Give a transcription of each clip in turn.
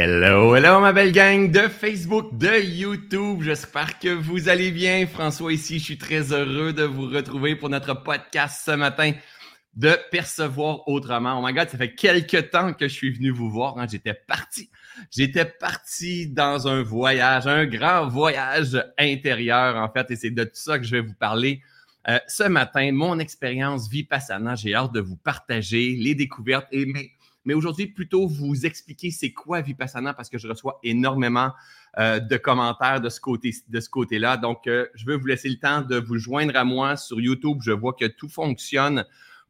Hello, hello ma belle gang de Facebook, de YouTube. J'espère que vous allez bien. François ici, je suis très heureux de vous retrouver pour notre podcast ce matin de percevoir autrement. Oh my god, ça fait quelques temps que je suis venu vous voir. Hein. J'étais parti. J'étais parti dans un voyage, un grand voyage intérieur en fait, et c'est de tout ça que je vais vous parler. Euh, ce matin, mon expérience Vipassana, j'ai hâte de vous partager les découvertes et mes mais aujourd'hui, plutôt vous expliquer c'est quoi Vipassana parce que je reçois énormément euh, de commentaires de ce côté de ce côté-là. Donc, euh, je veux vous laisser le temps de vous joindre à moi sur YouTube. Je vois que tout fonctionne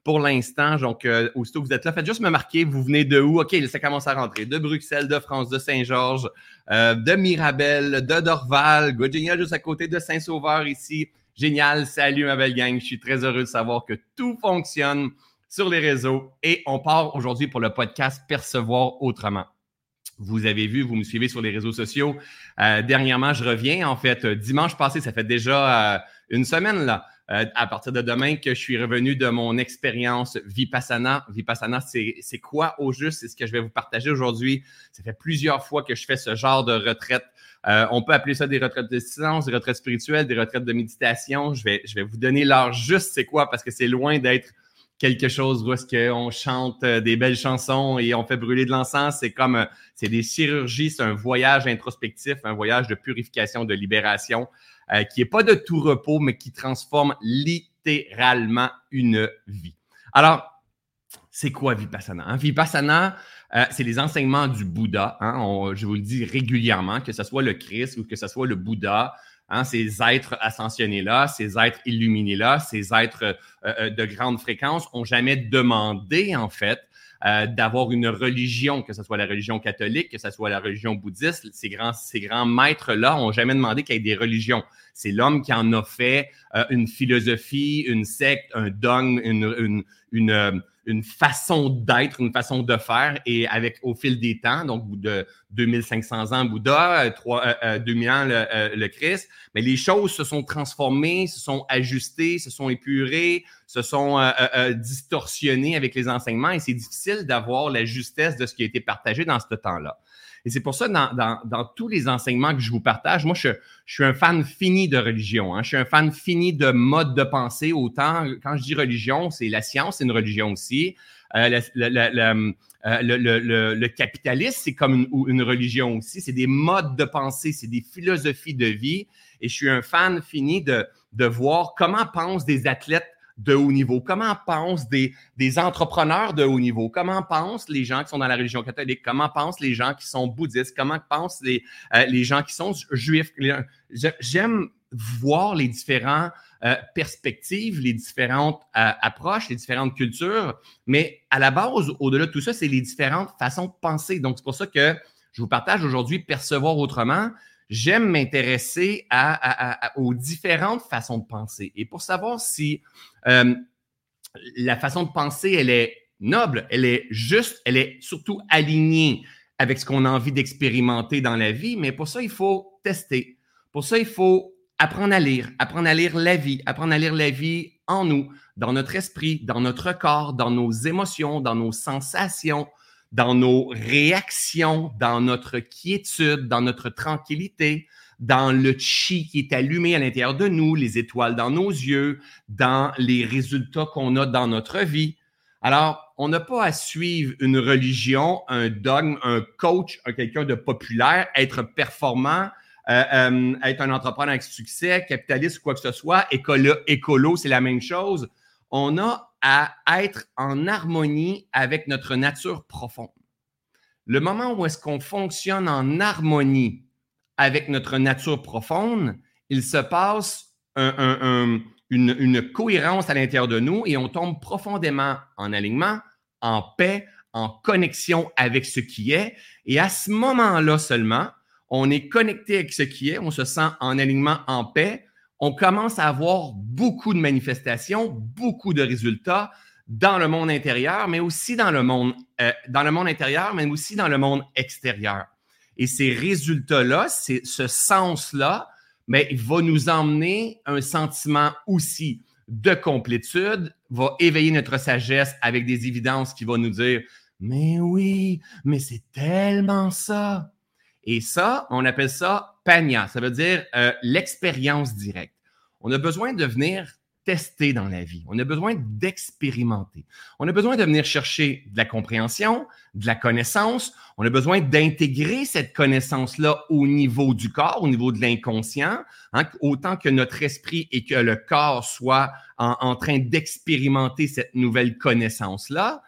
pour l'instant. Donc, euh, aussitôt que vous êtes là, faites juste me marquer, vous venez de où? OK, ça commence à rentrer. De Bruxelles, de France, de Saint-Georges, de Mirabel, de Dorval, Virginia, juste à côté de Saint-Sauveur ici. Génial. Salut, ma belle gang. Je suis très heureux de savoir que tout fonctionne sur les réseaux et on part aujourd'hui pour le podcast Percevoir autrement. Vous avez vu, vous me suivez sur les réseaux sociaux. Euh, dernièrement, je reviens. En fait, dimanche passé, ça fait déjà euh, une semaine là. Euh, à partir de demain que je suis revenu de mon expérience Vipassana. Vipassana, c'est quoi au juste? C'est ce que je vais vous partager aujourd'hui. Ça fait plusieurs fois que je fais ce genre de retraite. on peut appeler ça des retraites de silence, des retraites spirituelles, des retraites de méditation. Je vais, je vais vous donner l'heure juste c'est quoi parce que c'est loin d'être quelque chose où est-ce qu'on chante euh, des belles chansons et on fait brûler de l'encens. C'est comme, euh, c'est des chirurgies, c'est un voyage introspectif, un voyage de purification, de libération, euh, qui est pas de tout repos, mais qui transforme littéralement une vie. Alors, c'est quoi Vipassana? Hein? Vipassana, c'est les enseignements du Bouddha. Hein? je vous le dis régulièrement, que ce soit le Christ ou que ce soit le Bouddha, Hein, ces êtres ascensionnés-là, ces êtres illuminés-là, ces êtres euh, euh, de grande fréquence ont jamais demandé, en fait, euh, d'avoir une religion, que ce soit la religion catholique, que ce soit la religion bouddhiste. Ces grands, ces grands maîtres-là ont jamais demandé qu'il y ait des religions. C'est l'homme qui en a fait une philosophie, une secte, un dogme, une, une, une une façon d'être, une façon de faire, et avec au fil des temps, donc de 2500 ans Bouddha, 3, 2000 ans le, Christ, mais les choses se sont transformées, se sont ajustées, se sont épurées, se sont distorsionnées avec les enseignements, et c'est difficile d'avoir la justesse de ce qui a été partagé dans ce temps-là. Et c'est pour ça, dans, dans, tous les enseignements que je vous partage, moi, je, je suis un fan fini de religion. Hein. Je suis un fan fini de mode de pensée. Autant, quand je dis religion, c'est la science, c'est une religion aussi. Euh, euh, le, le, le, capitalisme, c'est comme une, une, religion aussi. C'est des modes de pensée, c'est des philosophies de vie. Et je suis un fan fini de, de voir comment pensent des athlètes de haut niveau? Comment pensent des, entrepreneurs de haut niveau? Comment pensent les gens qui sont dans la religion catholique? Comment pensent les gens qui sont bouddhistes? Comment pensent les, euh, gens qui sont juifs? J'aime voir les différentes euh, perspectives, les différentes euh, approches, les différentes cultures, mais à la base, au-delà de tout ça, c'est les différentes façons de penser. Donc, c'est pour ça que je vous partage aujourd'hui Percevoir autrement j'aime m'intéresser aux différentes façons de penser. Et pour savoir si euh, la façon de penser, elle est noble, elle est juste, elle est surtout alignée avec ce qu'on a envie d'expérimenter dans la vie, mais pour ça, il faut tester. Pour ça, il faut apprendre à lire, apprendre à lire la vie, apprendre à lire la vie en nous, dans notre esprit, dans notre corps, dans nos émotions, dans nos sensations, dans nos réactions, dans notre quiétude, dans notre tranquillité, dans le chi qui est allumé à l'intérieur de nous, les étoiles dans nos yeux, dans les résultats qu'on a dans notre vie. Alors, on n'a pas à suivre une religion, un dogme, un coach, quelqu'un de populaire, être performant, euh, euh, être un entrepreneur avec succès, capitaliste ou quoi que ce soit, écolo, écolo c'est la même chose. On a à être en harmonie avec notre nature profonde. Le moment où est-ce qu'on fonctionne en harmonie avec notre nature profonde, il se passe une, cohérence à l'intérieur de nous et on tombe profondément en alignement, en paix, en connexion avec ce qui est. Et à ce moment-là seulement, on est connecté avec ce qui est, on se sent en alignement, en paix, on commence à avoir beaucoup de manifestations, beaucoup de résultats dans le monde intérieur, mais aussi dans le monde, euh, dans le monde intérieur, mais aussi dans le monde extérieur. Et ces résultats-là, ce sens-là, mais il va nous emmener un sentiment aussi de complétude, va éveiller notre sagesse avec des évidences qui vont nous dire Mais oui, mais c'est tellement ça. Et ça, on appelle ça PANIA. Ça veut dire euh, l'expérience directe. On a besoin de venir tester dans la vie. On a besoin d'expérimenter. On a besoin de venir chercher de la compréhension, de la connaissance. On a besoin d'intégrer cette connaissance-là au niveau du corps, au niveau de l'inconscient, hein, autant que notre esprit et que le corps soient en, train d'expérimenter cette nouvelle connaissance-là.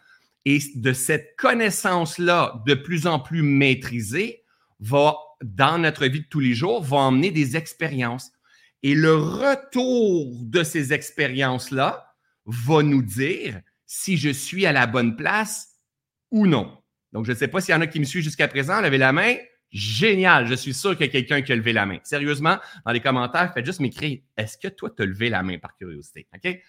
Et de cette connaissance-là de plus en plus maîtrisée va, dans notre vie de tous les jours, va emmener des expériences. Et le retour de ces expériences-là va nous dire si je suis à la bonne place ou non. Donc, je ne sais pas s'il y en a qui me suivent jusqu'à présent, levez la main. Génial, je suis sûr qu'il y a quelqu'un qui a levé la main. Sérieusement, dans les commentaires, faites juste m'écrire est-ce que toi, tu as levé la main par curiosité? OK?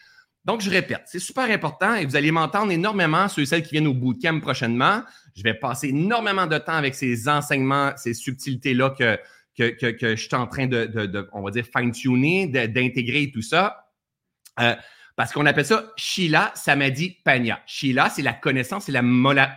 Donc, je répète, c'est super important et vous allez m'entendre énormément, ceux et celles qui viennent au bootcamp prochainement. Je vais passer énormément de temps avec ces enseignements, ces subtilités-là que, que, je suis en train de, on va dire, fine-tuner, d'intégrer tout ça. Euh, parce qu'on appelle ça Sheila Samadhi Panya. Sheila, c'est la connaissance et la,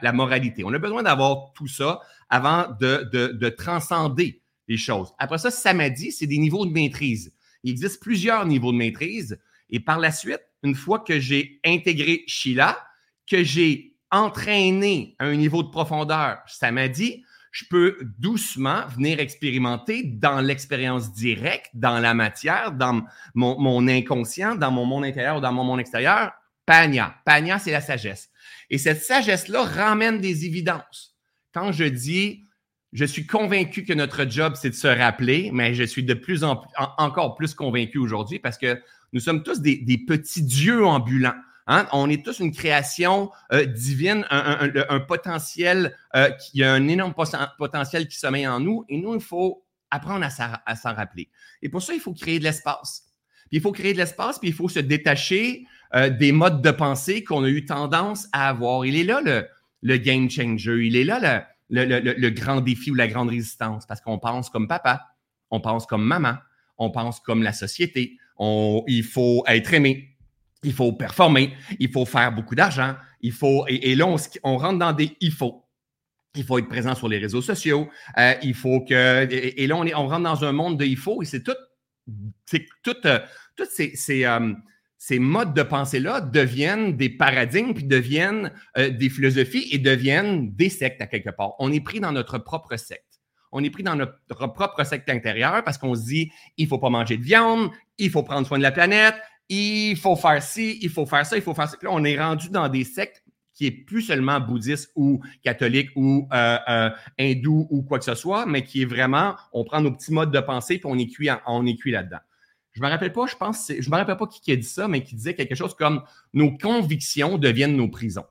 la, moralité. On a besoin d'avoir tout ça avant de, de, transcender les choses. Après ça, Samadhi, c'est des niveaux de maîtrise. Il existe plusieurs niveaux de maîtrise. Et par la suite, une fois que j'ai intégré Sheila, que j'ai entraîné à un niveau de profondeur Samadhi, je peux doucement venir expérimenter dans l'expérience directe, dans la matière, dans mon, inconscient, dans mon monde intérieur ou dans mon monde extérieur. Panya. Panya, c'est la sagesse. Et cette sagesse-là ramène des évidences. Quand je dis, je suis convaincu que notre job, c'est de se rappeler, mais je suis de plus en plus, encore plus convaincu aujourd'hui parce que nous sommes tous des petits dieux ambulants. Hein? On est tous une création euh, divine, un, potentiel, euh, qui a un énorme potentiel qui sommeille en nous. Et nous, il faut apprendre à s'en rappeler. Et pour ça, il faut créer de l'espace. Puis il faut créer de l'espace, puis il faut se détacher euh, des modes de pensée qu'on a eu tendance à avoir. Il est là le, game changer. Il est là le, grand défi ou la grande résistance parce qu'on pense comme papa, on pense comme maman, on pense comme la société. Il faut être aimé, il faut performer, il faut faire beaucoup d'argent, il faut, et, là, on, rentre dans des il faut. Il faut être présent sur les réseaux sociaux, euh, il faut que, et, là, on, rentre dans un monde de il faut, et c'est tout, c'est tout, euh, ces, euh, ces, modes de pensée-là deviennent des paradigmes, puis deviennent des philosophies et deviennent des sectes à quelque part. On est pris dans notre propre secte on est pris dans notre propre secte intérieur parce qu'on se dit il faut pas manger de viande, il faut prendre soin de la planète, il faut faire ci, il faut faire ça, il faut faire ça. là, on est rendu dans des sectes qui est plus seulement bouddhiste ou catholique ou euh, euh, hindou ou quoi que ce soit, mais qui est vraiment, on prend nos petits modes de pensée puis on est cuit, on est cuit là-dedans. Je me rappelle pas, je pense, je me rappelle pas qui, a dit ça, mais qui disait quelque chose comme nos convictions deviennent nos prisons.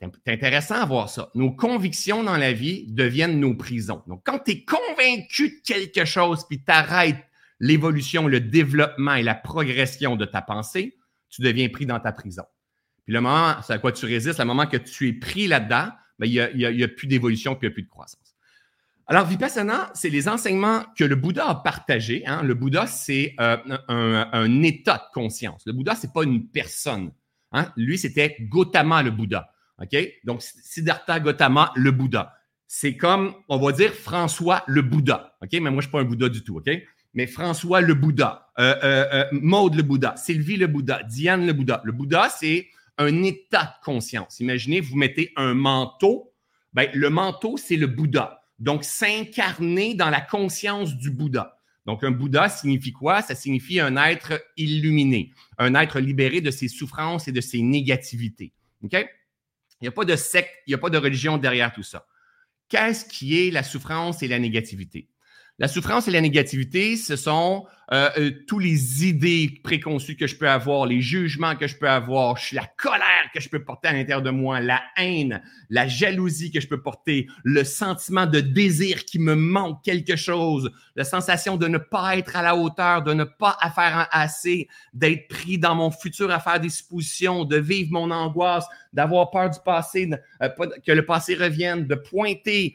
C'est intéressant à voir ça. Nos convictions dans la vie deviennent nos prisons. Donc, quand tu es convaincu de quelque chose, puis tu arrêtes l'évolution, le développement et la progression de ta pensée, tu deviens pris dans ta prison. Puis le moment, c'est à quoi tu résistes, le moment que tu es pris là-dedans, ben, il n'y a, plus d'évolution, il n'y a plus de croissance. Alors, Vipassana, c'est les enseignements que le Bouddha a partagés. Hein. Le Bouddha, c'est euh, un, état de conscience. Le Bouddha, ce n'est pas une personne. Hein. Lui, c'était Gautama, le Bouddha. Donc, Siddhartha Gautama, le Bouddha. C'est comme, on va dire, François le Bouddha. OK? Mais moi, je ne suis pas un Bouddha du tout. OK? Mais François le Bouddha, euh, euh, euh, Maude le Bouddha, Sylvie le Bouddha, Diane le Bouddha. Le Bouddha, c'est un état de conscience. Imaginez, vous mettez un manteau. Ben, le manteau, c'est le Bouddha. Donc, s'incarner dans la conscience du Bouddha. Donc, un Bouddha signifie quoi? Ça signifie un être illuminé, un être libéré de ses souffrances et de ses négativités. OK? Il n'y a pas de secte, il n'y a pas de religion derrière tout ça. Qu'est-ce qui est la souffrance et la négativité? La souffrance et la négativité, ce sont euh, euh, tous les idées préconçues que je peux avoir, les jugements que je peux avoir, la colère que je peux porter à l'intérieur de moi, la haine, la jalousie que je peux porter, le sentiment de désir qui me manque quelque chose, la sensation de ne pas être à la hauteur, de ne pas faire assez, d'être pris dans mon futur à faire des suppositions, de vivre mon angoisse, d'avoir peur du passé, euh, que le passé revienne, de pointer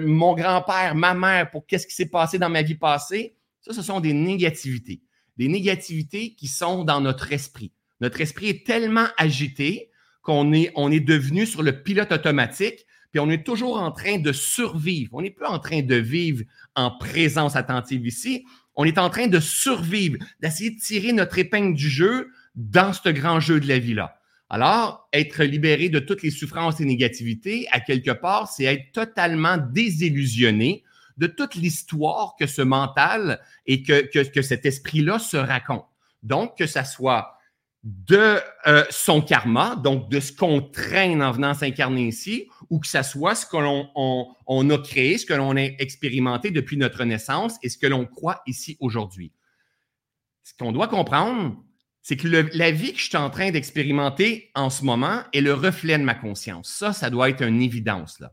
mon grand-père, ma mère pour qu'est-ce qui s'est passé dans ma vie passée ça, ce sont des négativités. Des négativités qui sont dans notre esprit. Notre esprit est tellement agité qu'on est, est devenu sur le pilote automatique, puis on est toujours en train de survivre. On n'est plus en train de vivre en présence attentive ici. On est en train de survivre, d'essayer de tirer notre épingle du jeu dans ce grand jeu de la vie-là. Alors, être libéré de toutes les souffrances et négativités, à quelque part, c'est être totalement désillusionné de toute l'histoire que ce mental et que, cet esprit-là se raconte. Donc, que ça soit de euh, son karma, donc de ce qu'on traîne en venant s'incarner ici, ou que ça soit ce que l'on on, a créé, ce que l'on a expérimenté depuis notre naissance et ce que l'on croit ici aujourd'hui. Ce qu'on doit comprendre, c'est que la vie que je suis en train d'expérimenter en ce moment est le reflet de ma conscience. Ça, ça doit être une évidence, là.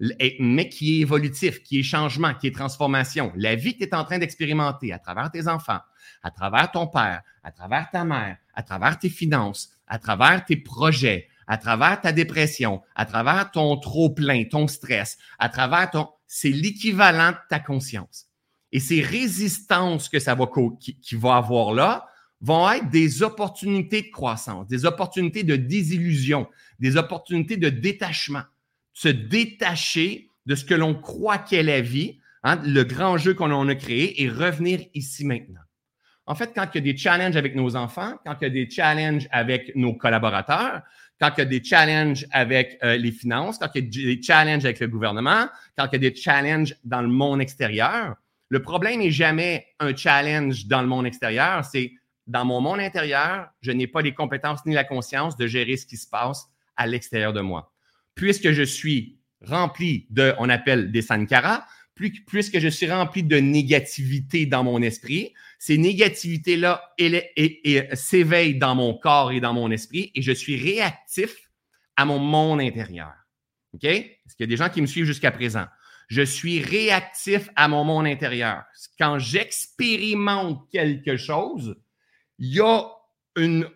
Mais qui est évolutif, qui est changement, qui est transformation. La vie que tu es en train d'expérimenter à travers tes enfants, à travers ton père, à travers ta mère, à travers tes finances, à travers tes projets, à travers ta dépression, à travers ton trop-plein, ton stress, à travers ton... C'est l'équivalent de ta conscience. Et ces résistances que ça va, qui va avoir là vont être des opportunités de croissance, des opportunités de désillusion, des opportunités de détachement. Se détacher de ce que l'on croit qu'est la vie, hein, le grand jeu qu'on a créé, et revenir ici maintenant. En fait, quand il y a des challenges avec nos enfants, quand il y a des challenges avec nos collaborateurs, quand il y a des challenges avec euh, les finances, quand il y a des challenges avec le gouvernement, quand il y a des challenges dans le monde extérieur, le problème n'est jamais un challenge dans le monde extérieur, c'est dans mon monde intérieur, je n'ai pas les compétences ni la conscience de gérer ce qui se passe à l'extérieur de moi. Puisque je suis rempli de, on appelle des sankaras, puisque je suis rempli de négativité dans mon esprit, ces négativités-là s'éveillent dans mon corps et dans mon esprit et je suis réactif à mon monde intérieur. OK? Est-ce qu'il y a des gens qui me suivent jusqu'à présent? Je suis réactif à mon monde intérieur. Quand j'expérimente quelque chose, il y a une,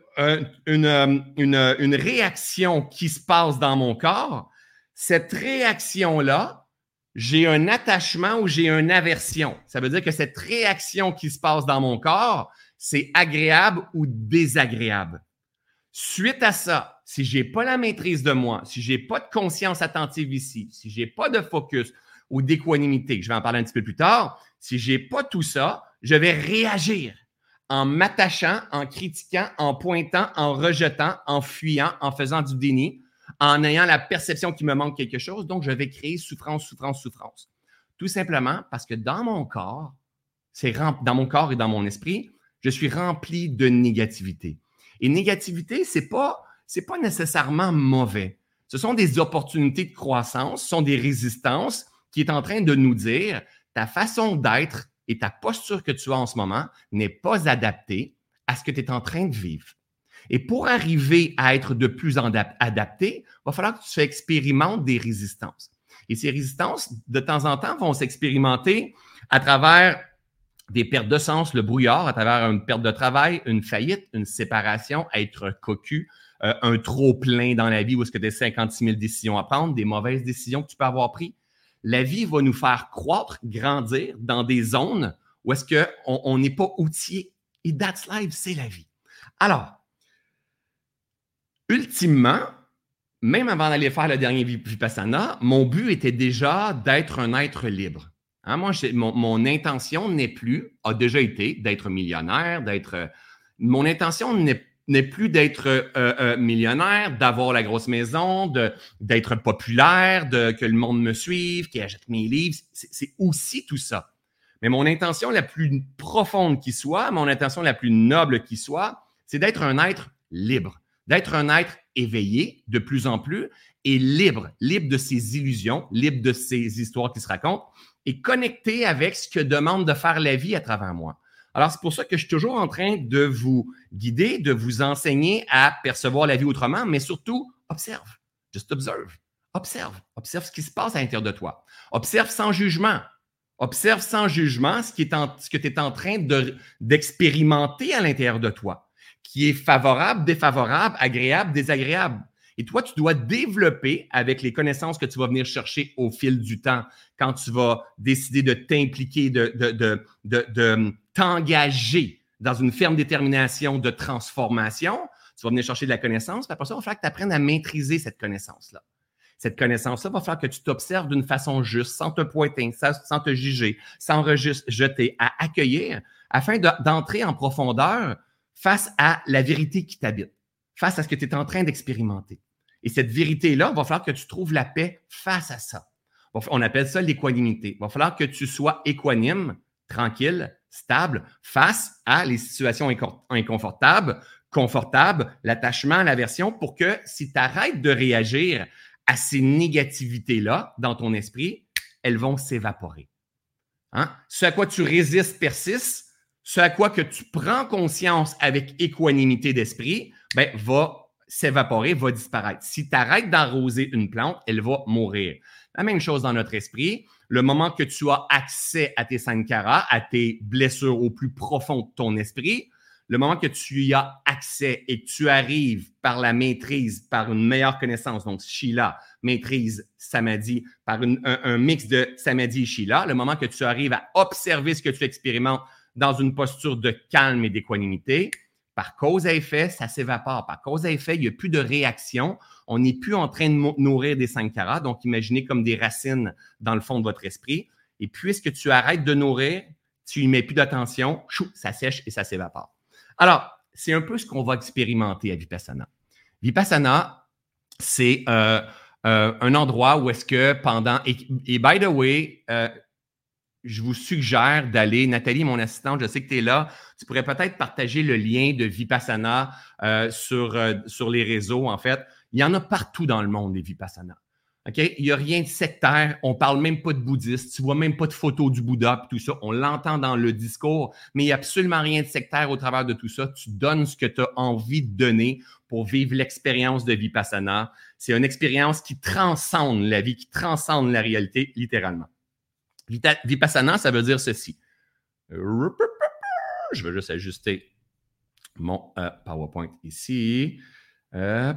une, une réaction qui se passe dans mon corps. Cette réaction-là, j'ai un attachement ou j'ai une aversion. Ça veut dire que cette réaction qui se passe dans mon corps, c'est agréable ou désagréable. Suite à ça, si j'ai pas la maîtrise de moi, si j'ai pas de conscience attentive ici, si j'ai pas de focus ou d'équanimité, je vais en parler un petit peu plus tard, si j'ai pas tout ça, je vais réagir en m'attachant, en critiquant, en pointant, en rejetant, en fuyant, en faisant du déni, en ayant la perception qu'il me manque quelque chose. Donc, je vais créer souffrance, souffrance, souffrance. Tout simplement parce que dans mon corps, c'est dans mon corps et dans mon esprit, je suis rempli de négativité. Et négativité, c'est pas pas nécessairement mauvais. Ce sont des opportunités de croissance, ce sont des résistances qui est en train de nous dire ta façon d'être et ta posture que tu as en ce moment n'est pas adaptée à ce que tu es en train de vivre. Et pour arriver à être de plus en adapté, il va falloir que tu expérimentes des résistances. Et ces résistances, de temps en temps, vont s'expérimenter à travers des pertes de sens, le brouillard, à travers une perte de travail, une faillite, une séparation, être cocu, euh, un trop plein dans la vie où est-ce que tu as 56 000 décisions à prendre, des mauvaises décisions que tu peux avoir prises. La vie va nous faire croître, grandir dans des zones où est-ce qu'on n'est pas outillé. Et that's life, c'est la vie. Alors, ultimement, même avant d'aller faire le dernier Vipassana, mon but était déjà d'être un être libre. Hein, moi, mon, intention n'est plus, a déjà été d'être millionnaire, d'être. Mon intention n'est plus d'être euh, euh, millionnaire, d'avoir la grosse maison, d'être populaire, de que le monde me suive, qu'il achète mes livres. C'est aussi tout ça. Mais mon intention la plus profonde qui soit, mon intention la plus noble qui soit, c'est d'être un être libre d'être un être éveillé de plus en plus et libre, libre de ses illusions, libre de ses histoires qui se racontent et connecté avec ce que demande de faire la vie à travers moi. Alors, c'est pour ça que je suis toujours en train de vous guider, de vous enseigner à percevoir la vie autrement, mais surtout, observe. Just observe. Observe. Observe ce qui se passe à l'intérieur de toi. Observe sans jugement. Observe sans jugement ce que tu es en train d'expérimenter à l'intérieur de toi qui est favorable, défavorable, agréable, désagréable. Et toi, tu dois développer avec les connaissances que tu vas venir chercher au fil du temps, quand tu vas décider de t'impliquer, de, de t'engager dans une ferme détermination de transformation, tu vas venir chercher de la connaissance, puis après ça, il va falloir que tu apprennes à maîtriser cette connaissance-là. Cette connaissance-là, va falloir que tu t'observes d'une façon juste, sans te pointer, sans te juger, sans jeter, à accueillir, afin d'entrer en profondeur face à la vérité qui t'habite, face à ce que tu es en train d'expérimenter. Et cette vérité-là, il va falloir que tu trouves la paix face à ça. On appelle ça l'équanimité. Il va falloir que tu sois équanime, tranquille, stable, face à les situations inconfortables, confortables, l'attachement, l'aversion, pour que si tu arrêtes de réagir à ces négativités-là dans ton esprit, elles vont s'évaporer. Hein? Ce à quoi tu résistes persiste, ce à quoi que tu prends conscience avec équanimité d'esprit, ben, va s'évaporer, va disparaître. Si tu arrêtes d'arroser une plante, elle va mourir. La même chose dans notre esprit. Le moment que tu as accès à tes sankaras, à tes blessures au plus profond de ton esprit, le moment que tu y as accès et que tu arrives par la maîtrise, par une meilleure connaissance, donc Sheila, maîtrise Samadhi, par un, mix de Samadhi et Sheila, le moment que tu arrives à observer ce que tu expérimentes dans une posture de calme et d'équanimité, par cause à effet, ça s'évapore. Par cause à effet, il n'y a plus de réaction. On n'est plus en train de nourrir des sankaras. Donc, imaginez comme des racines dans le fond de votre esprit. Et puisque tu arrêtes de nourrir, tu n'y mets plus d'attention, ça sèche et ça s'évapore. Alors, c'est un peu ce qu'on va expérimenter à Vipassana. Vipassana, c'est euh, euh, un endroit où est-ce que pendant... Et, by the way, euh, je vous suggère d'aller, Nathalie, mon assistante, je sais que tu es là, tu pourrais peut-être partager le lien de Vipassana euh, sur, euh, sur les réseaux, en fait. Il y en a partout dans le monde, des Vipassana. OK? Il n'y a rien de sectaire. On ne parle même pas de bouddhiste. Tu vois même pas de photos du Bouddha tout ça. On l'entend dans le discours, mais il n'y a absolument rien de sectaire au travers de tout ça. Tu donnes ce que tu as envie de donner pour vivre l'expérience de Vipassana. C'est une expérience qui transcende la vie, qui transcende la réalité, littéralement. Vipassana, ça veut dire ceci. Je vais juste ajuster mon euh, PowerPoint ici. Euh,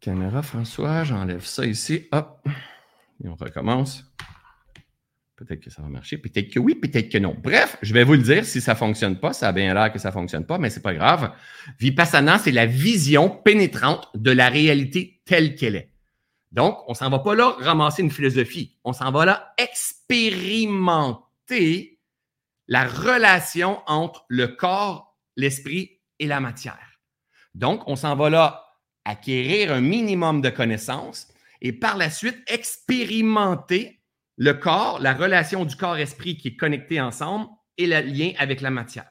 Caméra François, j'enlève ça ici. Hop. Et on recommence. Peut-être que ça va marcher, peut-être que oui, peut-être que non. Bref, je vais vous le dire si ça ne fonctionne pas. Ça a bien l'air que ça ne fonctionne pas, mais ce n'est pas grave. Vipassana, c'est la vision pénétrante de la réalité telle qu'elle est. Donc, on ne s'en va pas là ramasser une philosophie. On s'en va là expérimenter la relation entre le corps, l'esprit et la matière. Donc, on s'en va là acquérir un minimum de connaissances et par la suite expérimenter le corps, la relation du corps-esprit qui est connecté ensemble et le lien avec la matière.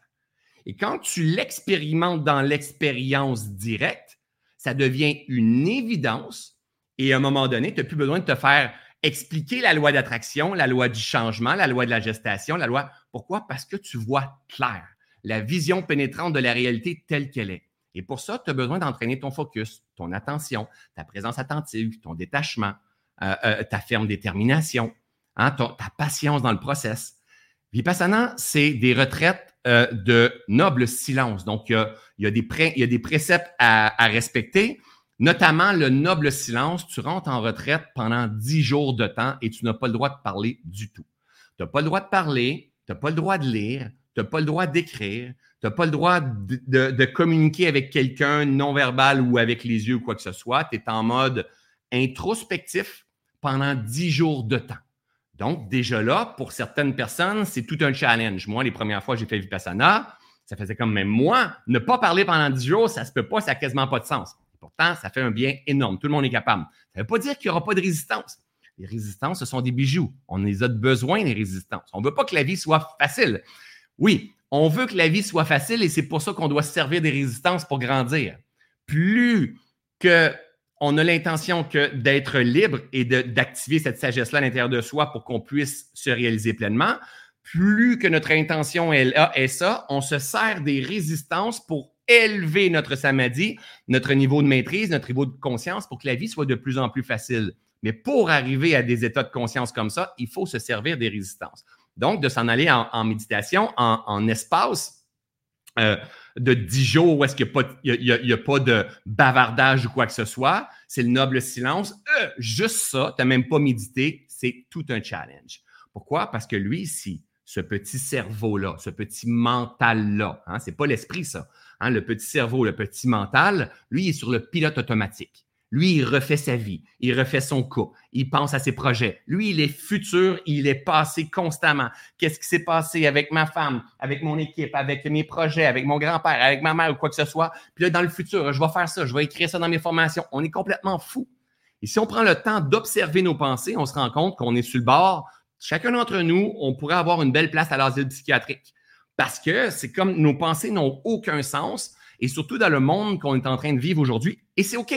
Et quand tu l'expérimentes dans l'expérience directe, ça devient une évidence et à un moment donné, tu n'as plus besoin de te faire expliquer la loi d'attraction, la loi du changement, la loi de la gestation, la loi. Pourquoi? Parce que tu vois clair, la vision pénétrante de la réalité telle qu'elle est. Et pour ça, tu as besoin d'entraîner ton focus, ton attention, ta présence attentive, ton détachement, euh, euh, ta ferme détermination, hein, ta patience dans le process. Vipassana, c'est des retraites euh, de noble silence. Donc, il y a, des, préceptes à respecter, Notamment le noble silence, tu rentres en retraite pendant dix jours de temps et tu n'as pas le droit de parler du tout. Tu n'as pas le droit de parler, tu n'as pas le droit de lire, tu n'as pas le droit d'écrire, tu n'as pas le droit de, communiquer avec quelqu'un non-verbal ou avec les yeux ou quoi que ce soit. Tu es en mode introspectif pendant dix jours de temps. Donc, déjà là, pour certaines personnes, c'est tout un challenge. Moi, les premières fois j'ai fait Vipassana, ça faisait comme même moi, ne pas parler pendant dix jours, ça se peut pas, ça n'a quasiment pas de sens. Pourtant, ça fait un bien énorme. Tout le monde est capable. Ça ne veut pas dire qu'il n'y aura pas de résistance. Les résistances, ce sont des bijoux. On les a besoin, les résistances. On ne veut pas que la vie soit facile. Oui, on veut que la vie soit facile et c'est pour ça qu'on doit se servir des résistances pour grandir. Plus que on a l'intention que d'être libre et d'activer cette sagesse-là à l'intérieur de soi pour qu'on puisse se réaliser pleinement, plus que notre intention est, est ça, on se sert des résistances pour élever notre samadhi, notre niveau de maîtrise, notre niveau de conscience pour que la vie soit de plus en plus facile. Mais pour arriver à des états de conscience comme ça, il faut se servir des résistances. Donc, de s'en aller en, méditation, en, espace euh, de dix jours où est-ce qu'il n'y a, pas de bavardage ou quoi que ce soit, c'est le noble silence. Euh, juste ça, tu n'as même pas médité, c'est tout un challenge. Pourquoi? Parce que lui, si ce petit cerveau-là, ce petit mental-là. Hein, ce n'est pas l'esprit, ça. Hein, le petit cerveau, le petit mental, lui, il est sur le pilote automatique. Lui, il refait sa vie, il refait son coup, il pense à ses projets. Lui, il est futur, il est passé constamment. Qu'est-ce qui s'est passé avec ma femme, avec mon équipe, avec mes projets, avec mon grand-père, avec ma mère ou quoi que ce soit? Puis là, dans le futur, je vais faire ça, je vais écrire ça dans mes formations. On est complètement fou. Et si on prend le temps d'observer nos pensées, on se rend compte qu'on est sur le bord. Chacun d'entre nous, on pourrait avoir une belle place à l'asile psychiatrique. Parce que c'est comme nos pensées n'ont aucun sens, et surtout dans le monde qu'on est en train de vivre aujourd'hui. Et c'est OK.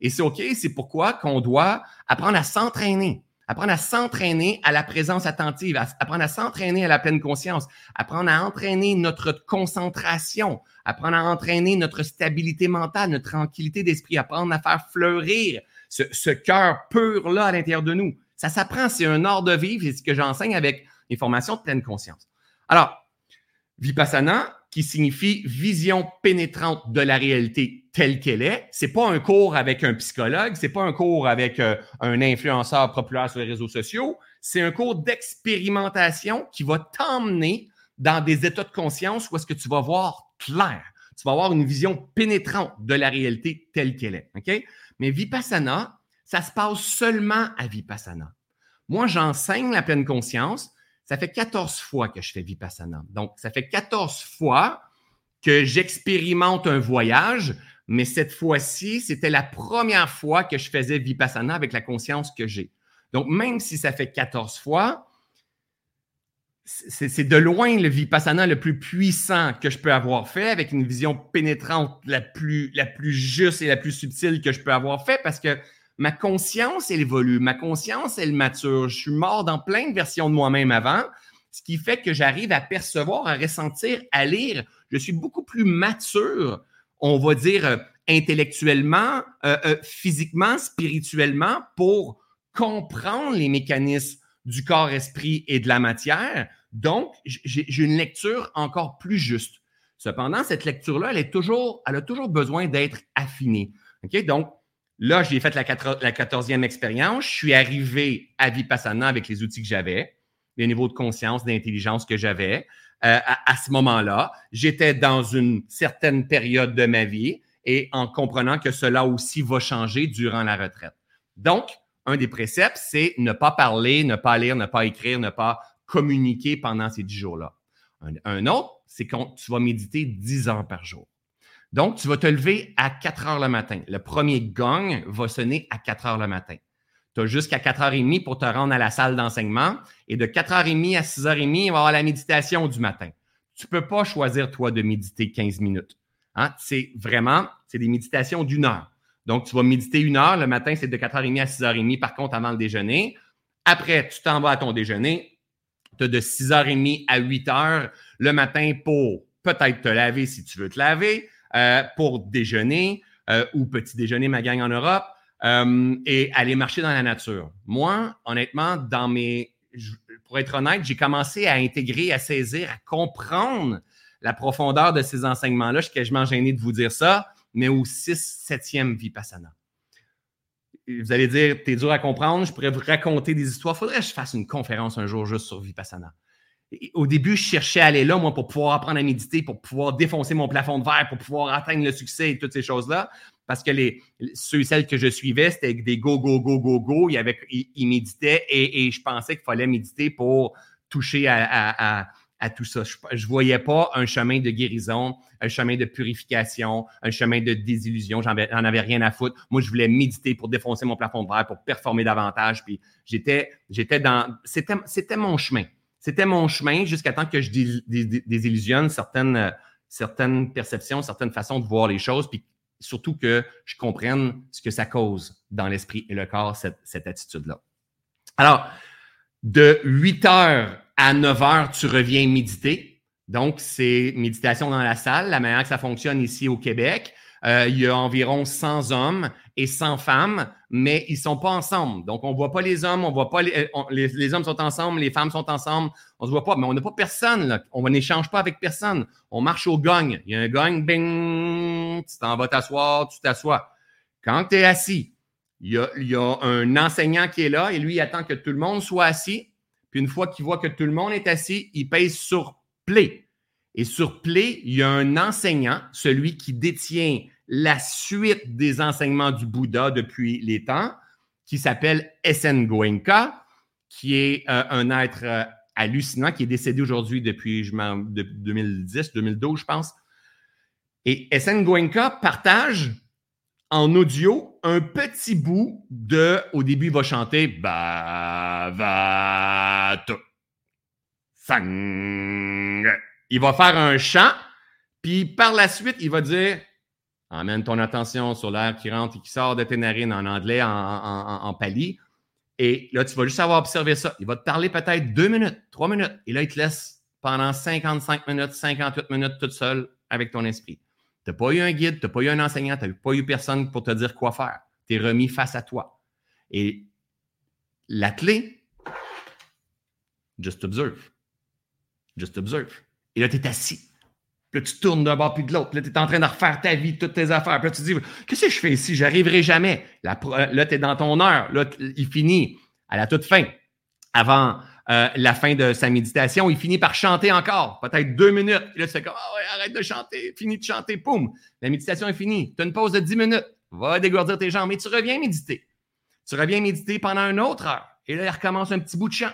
Et c'est OK, c'est pourquoi qu'on doit apprendre à s'entraîner, apprendre à s'entraîner à la présence attentive, apprendre à s'entraîner à la pleine conscience, apprendre à entraîner notre concentration, apprendre à entraîner notre stabilité mentale, notre tranquillité d'esprit, apprendre à faire fleurir ce, ce cœur pur-là à l'intérieur de nous. Ça s'apprend, c'est un art de vivre, c'est ce que j'enseigne avec les formations de pleine conscience. Alors, Vipassana, qui signifie vision pénétrante de la réalité telle qu'elle est. C'est pas un cours avec un psychologue, c'est pas un cours avec euh, un influenceur populaire sur les réseaux sociaux, c'est un cours d'expérimentation qui va t'emmener dans des états de conscience où est-ce que tu vas voir clair. Tu vas avoir une vision pénétrante de la réalité telle qu'elle est. OK? Mais Vipassana, ça se passe seulement à Vipassana. Moi, j'enseigne la pleine conscience, ça fait 14 fois que je fais Vipassana. Donc, ça fait 14 fois que j'expérimente un voyage, mais cette fois-ci, c'était la première fois que je faisais Vipassana avec la conscience que j'ai. Donc, même si ça fait 14 fois, c'est de loin le Vipassana le plus puissant que je peux avoir fait, avec une vision pénétrante la plus, la plus juste et la plus subtile que je peux avoir fait, parce que ma conscience, elle évolue, ma conscience, elle mature. Je suis mort dans plein de versions de moi-même avant, ce qui fait que j'arrive à percevoir, à ressentir, à lire. Je suis beaucoup plus mature, on va dire, euh, intellectuellement, euh, euh, physiquement, spirituellement, pour comprendre les mécanismes du corps, esprit et de la matière. Donc, j'ai une lecture encore plus juste. Cependant, cette lecture-là, elle, est toujours, elle a toujours besoin d'être affinée. OK? Donc, Là, j'ai fait la, quatorzième expérience. Je suis arrivé à Vipassana avec les outils que j'avais, les niveaux de conscience, d'intelligence que j'avais. Euh, à, ce moment-là, j'étais dans une certaine période de ma vie et en comprenant que cela aussi va changer durant la retraite. Donc, un des préceptes, c'est ne pas parler, ne pas lire, ne pas écrire, ne pas communiquer pendant ces dix jours-là. Un, un autre, c'est quand tu vas méditer dix heures par jour. Donc, tu vas te lever à 4 heures le matin. Le premier gong va sonner à 4 heures le matin. Tu as jusqu'à 4h30 pour te rendre à la salle d'enseignement. Et de 4h30 à 6h30, il va y avoir la méditation du matin. Tu ne peux pas choisir, toi, de méditer 15 minutes. Hein? C'est vraiment, c'est des méditations d'une heure. Donc, tu vas méditer une heure. Le matin, c'est de 4h30 à 6h30, par contre, avant le déjeuner. Après, tu t'en vas à ton déjeuner. Tu as de 6h30 à 8h le matin pour peut-être te laver si tu veux te laver euh, pour déjeuner euh, ou petit déjeuner, ma gang en Europe, euh, et aller marcher dans la nature. Moi, honnêtement, dans mes, pour être honnête, j'ai commencé à intégrer, à saisir, à comprendre la profondeur de ces enseignements-là. Je suis quasiment gêné de vous dire ça, mais au 6, 7e Vipassana. Vous allez dire, t'es dur à comprendre, je pourrais vous raconter des histoires. Faudrait que je fasse une conférence un jour juste sur Vipassana au début, je cherchais à aller là, moi, pour pouvoir apprendre à méditer, pour pouvoir défoncer mon plafond de verre, pour pouvoir atteindre le succès et toutes ces choses-là. Parce que les, ceux et celles que je suivais, c'était des go, go, go, go, go. Ils, méditaient et, je pensais qu'il fallait méditer pour toucher à, tout ça. Je ne voyais pas un chemin de guérison, un chemin de purification, un chemin de désillusion. J'en avais rien à foutre. Moi, je voulais méditer pour défoncer mon plafond de verre, pour performer davantage. Puis j'étais dans. C'était mon chemin. C'était mon chemin jusqu'à temps que je désillusionne certaines, certaines perceptions, certaines façons de voir les choses, puis surtout que je comprenne ce que ça cause dans l'esprit et le corps, cette, cette attitude-là. Alors, de 8 heures à 9 heures, tu reviens méditer. Donc, c'est méditation dans la salle, la manière que ça fonctionne ici au Québec. Euh, il y a environ 100 hommes et 100 femmes, mais ils ne sont pas ensemble. Donc, on ne voit pas les hommes, on voit pas les, les, hommes sont ensemble, les femmes sont ensemble, on ne se voit pas, mais on n'a pas personne. On n'échange pas avec personne. On marche au gagne. Il y a un gagne, bing, tu t'en vas t'asseoir, tu t'assois. Quand tu es assis, il y, a, il y a un enseignant qui est là et lui, il attend que tout le monde soit assis Puis une fois qu'il voit que tout le monde est assis, il pèse sur Play. Et sur Play, il y a un enseignant, celui qui détient la suite des enseignements du Bouddha depuis les temps, qui s'appelle SN Goenka, qui est euh, un être euh, hallucinant, qui est décédé aujourd'hui depuis je 2010, 2012, je pense. Et SN Goenka partage en audio un petit bout de. Au début, il va chanter Bavata. Sang. Il va faire un chant, puis par la suite, il va dire Emmène ton attention sur l'air qui rentre et qui sort de tes narines en anglais, en, pali. Et là, tu vas juste avoir observé ça. Il va te parler peut-être deux minutes, trois minutes. Et là, il te laisse pendant 55 minutes, 58 minutes toute seule avec ton esprit. Tu n'as pas eu un guide, tu n'as pas eu un enseignant, tu n'as pas eu personne pour te dire quoi faire. Tu es remis face à toi. Et la clé, just observe. Just observe. Et là, tu es assis. Puis là, tu tournes d'un bord puis de l'autre. Là, tu es en train de refaire ta vie, toutes tes affaires. Puis là, tu te dis, qu'est-ce que je fais ici? J'arriverai jamais. Là, là tu es dans ton heure. Là, il finit à la toute fin. Avant euh, la fin de sa méditation, il finit par chanter encore, peut-être deux minutes. Puis là, tu fais comme, ouais, arrête de chanter, finis de chanter, poum. La méditation est finie. Tu as une pause de dix minutes. Va dégourdir tes jambes. Mais tu reviens méditer. Tu reviens méditer pendant une autre heure. Et là, il recommence un petit bout de chant.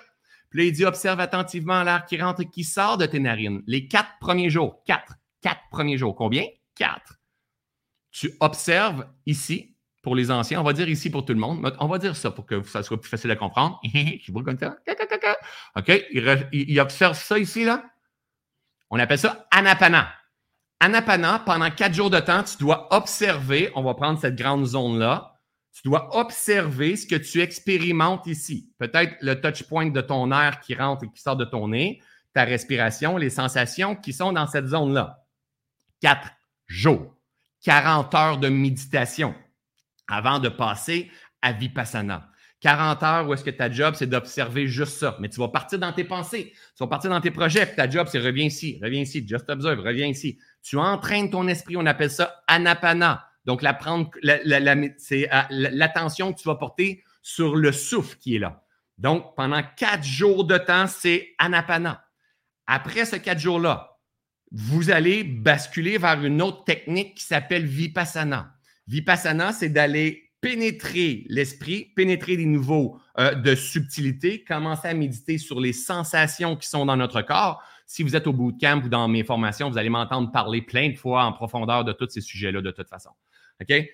Puis là, il dit observe attentivement l'air qui rentre et qui sort de tes narines. Les quatre premiers jours. Quatre. Quatre premiers jours. Combien? Quatre. Tu observes ici pour les anciens. On va dire ici pour tout le monde. On va dire ça pour que ça soit plus facile à comprendre. Je vois comme ça. OK? Il, observe ça ici, là. On appelle ça anapana. Anapana, pendant quatre jours de temps, tu dois observer. On va prendre cette grande zone-là tu dois observer ce que tu expérimentes ici. Peut-être le touch point de ton air qui rentre et qui sort de ton nez, ta respiration, les sensations qui sont dans cette zone-là. Quatre jours, 40 heures de méditation avant de passer à Vipassana. 40 heures où est-ce que ta job, c'est d'observer juste ça. Mais tu vas partir dans tes pensées, tu vas partir dans tes projets, puis ta job, c'est reviens ici, reviens ici, just observe, reviens ici. Tu entraînes ton esprit, on appelle ça anapana. Donc, la prendre, c'est l'attention que tu vas porter sur le souffle qui est là. Donc, pendant quatre jours de temps, c'est anapana. Après ces quatre jours-là, vous allez basculer vers une autre technique qui s'appelle vipassana. Vipassana, c'est d'aller pénétrer l'esprit, pénétrer des niveaux euh, de subtilité, commencer à méditer sur les sensations qui sont dans notre corps. Si vous êtes au bootcamp ou dans mes formations, vous allez m'entendre parler plein de fois en profondeur de tous ces sujets-là de toute façon. OK?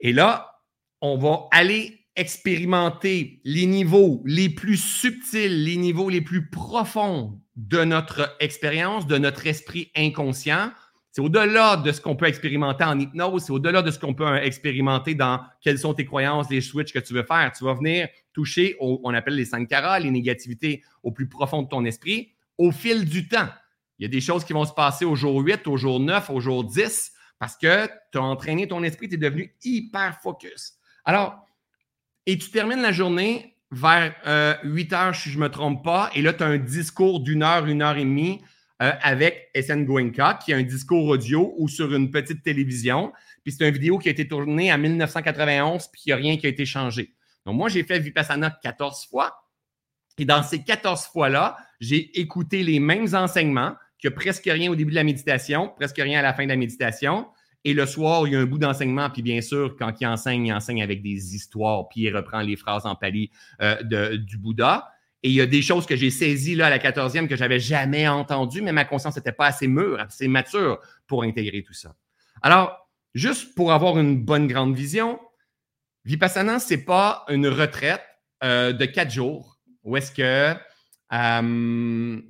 Et là, on va aller expérimenter les niveaux les plus subtils, les niveaux les plus profonds de notre expérience, de notre esprit inconscient. C'est au-delà de ce qu'on peut expérimenter en hypnose, c'est au-delà de ce qu'on peut expérimenter dans quelles sont tes croyances, les switches que tu veux faire. Tu vas venir toucher, on appelle les sankaras, les négativités au plus profond de ton esprit, au fil du temps. Il y a des choses qui vont se passer au jour 8, au jour 9, au jour 10, parce que tu as entraîné ton esprit, tu es devenu hyper focus. Alors, et tu termines la journée vers 8 euh, heures, si je ne me trompe pas, et là, tu as un discours d'une heure, une heure et demie euh, avec SN Goenka, qui est un discours audio ou sur une petite télévision. Puis c'est une vidéo qui a été tournée en 1991, puis il n'y a rien qui a été changé. Donc, moi, j'ai fait Vipassana 14 fois. Et dans ces 14 fois-là, j'ai écouté les mêmes enseignements, qu'il n'y a presque rien au début de la méditation, presque rien à la fin de la méditation. Et le soir, il y a un bout d'enseignement. Puis bien sûr, quand il enseigne, il enseigne avec des histoires, puis il reprend les phrases en pali euh, du Bouddha. Et il y a des choses que j'ai saisies là à la 14e que j'avais jamais entendues, mais ma conscience n'était pas assez mûre, assez mature pour intégrer tout ça. Alors, juste pour avoir une bonne grande vision, Vipassana, c'est pas une retraite euh, de quatre jours où est-ce que euh,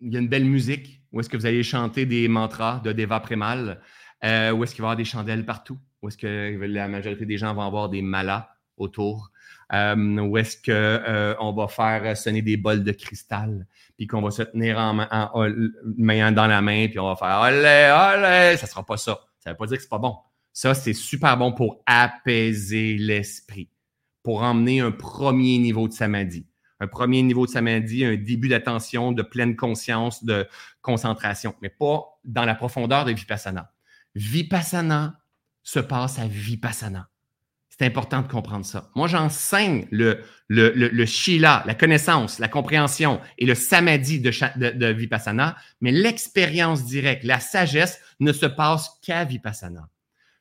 il y a une belle musique, où est-ce que vous allez chanter des mantras de Deva Premal, euh, où est-ce qu'il va y avoir des chandelles partout, où est-ce que la majorité des gens vont avoir des malas autour, euh, où est-ce qu'on euh, va faire sonner des bols de cristal, puis qu'on va se tenir en, main dans la main, puis on va faire allez, allez, ça sera pas ça. Ça veut pas dire que c'est pas bon. Ça, c'est super bon pour apaiser l'esprit, pour emmener un premier niveau de samadhi un premier niveau de samadhi, un début d'attention, de pleine conscience, de concentration, mais pas dans la profondeur de Vipassana. Vipassana se passe à Vipassana. C'est important de comprendre ça. Moi, j'enseigne le, le, le, Shila, la connaissance, la compréhension et le samadhi de, de, de Vipassana, mais l'expérience directe, la sagesse ne se passe qu'à Vipassana.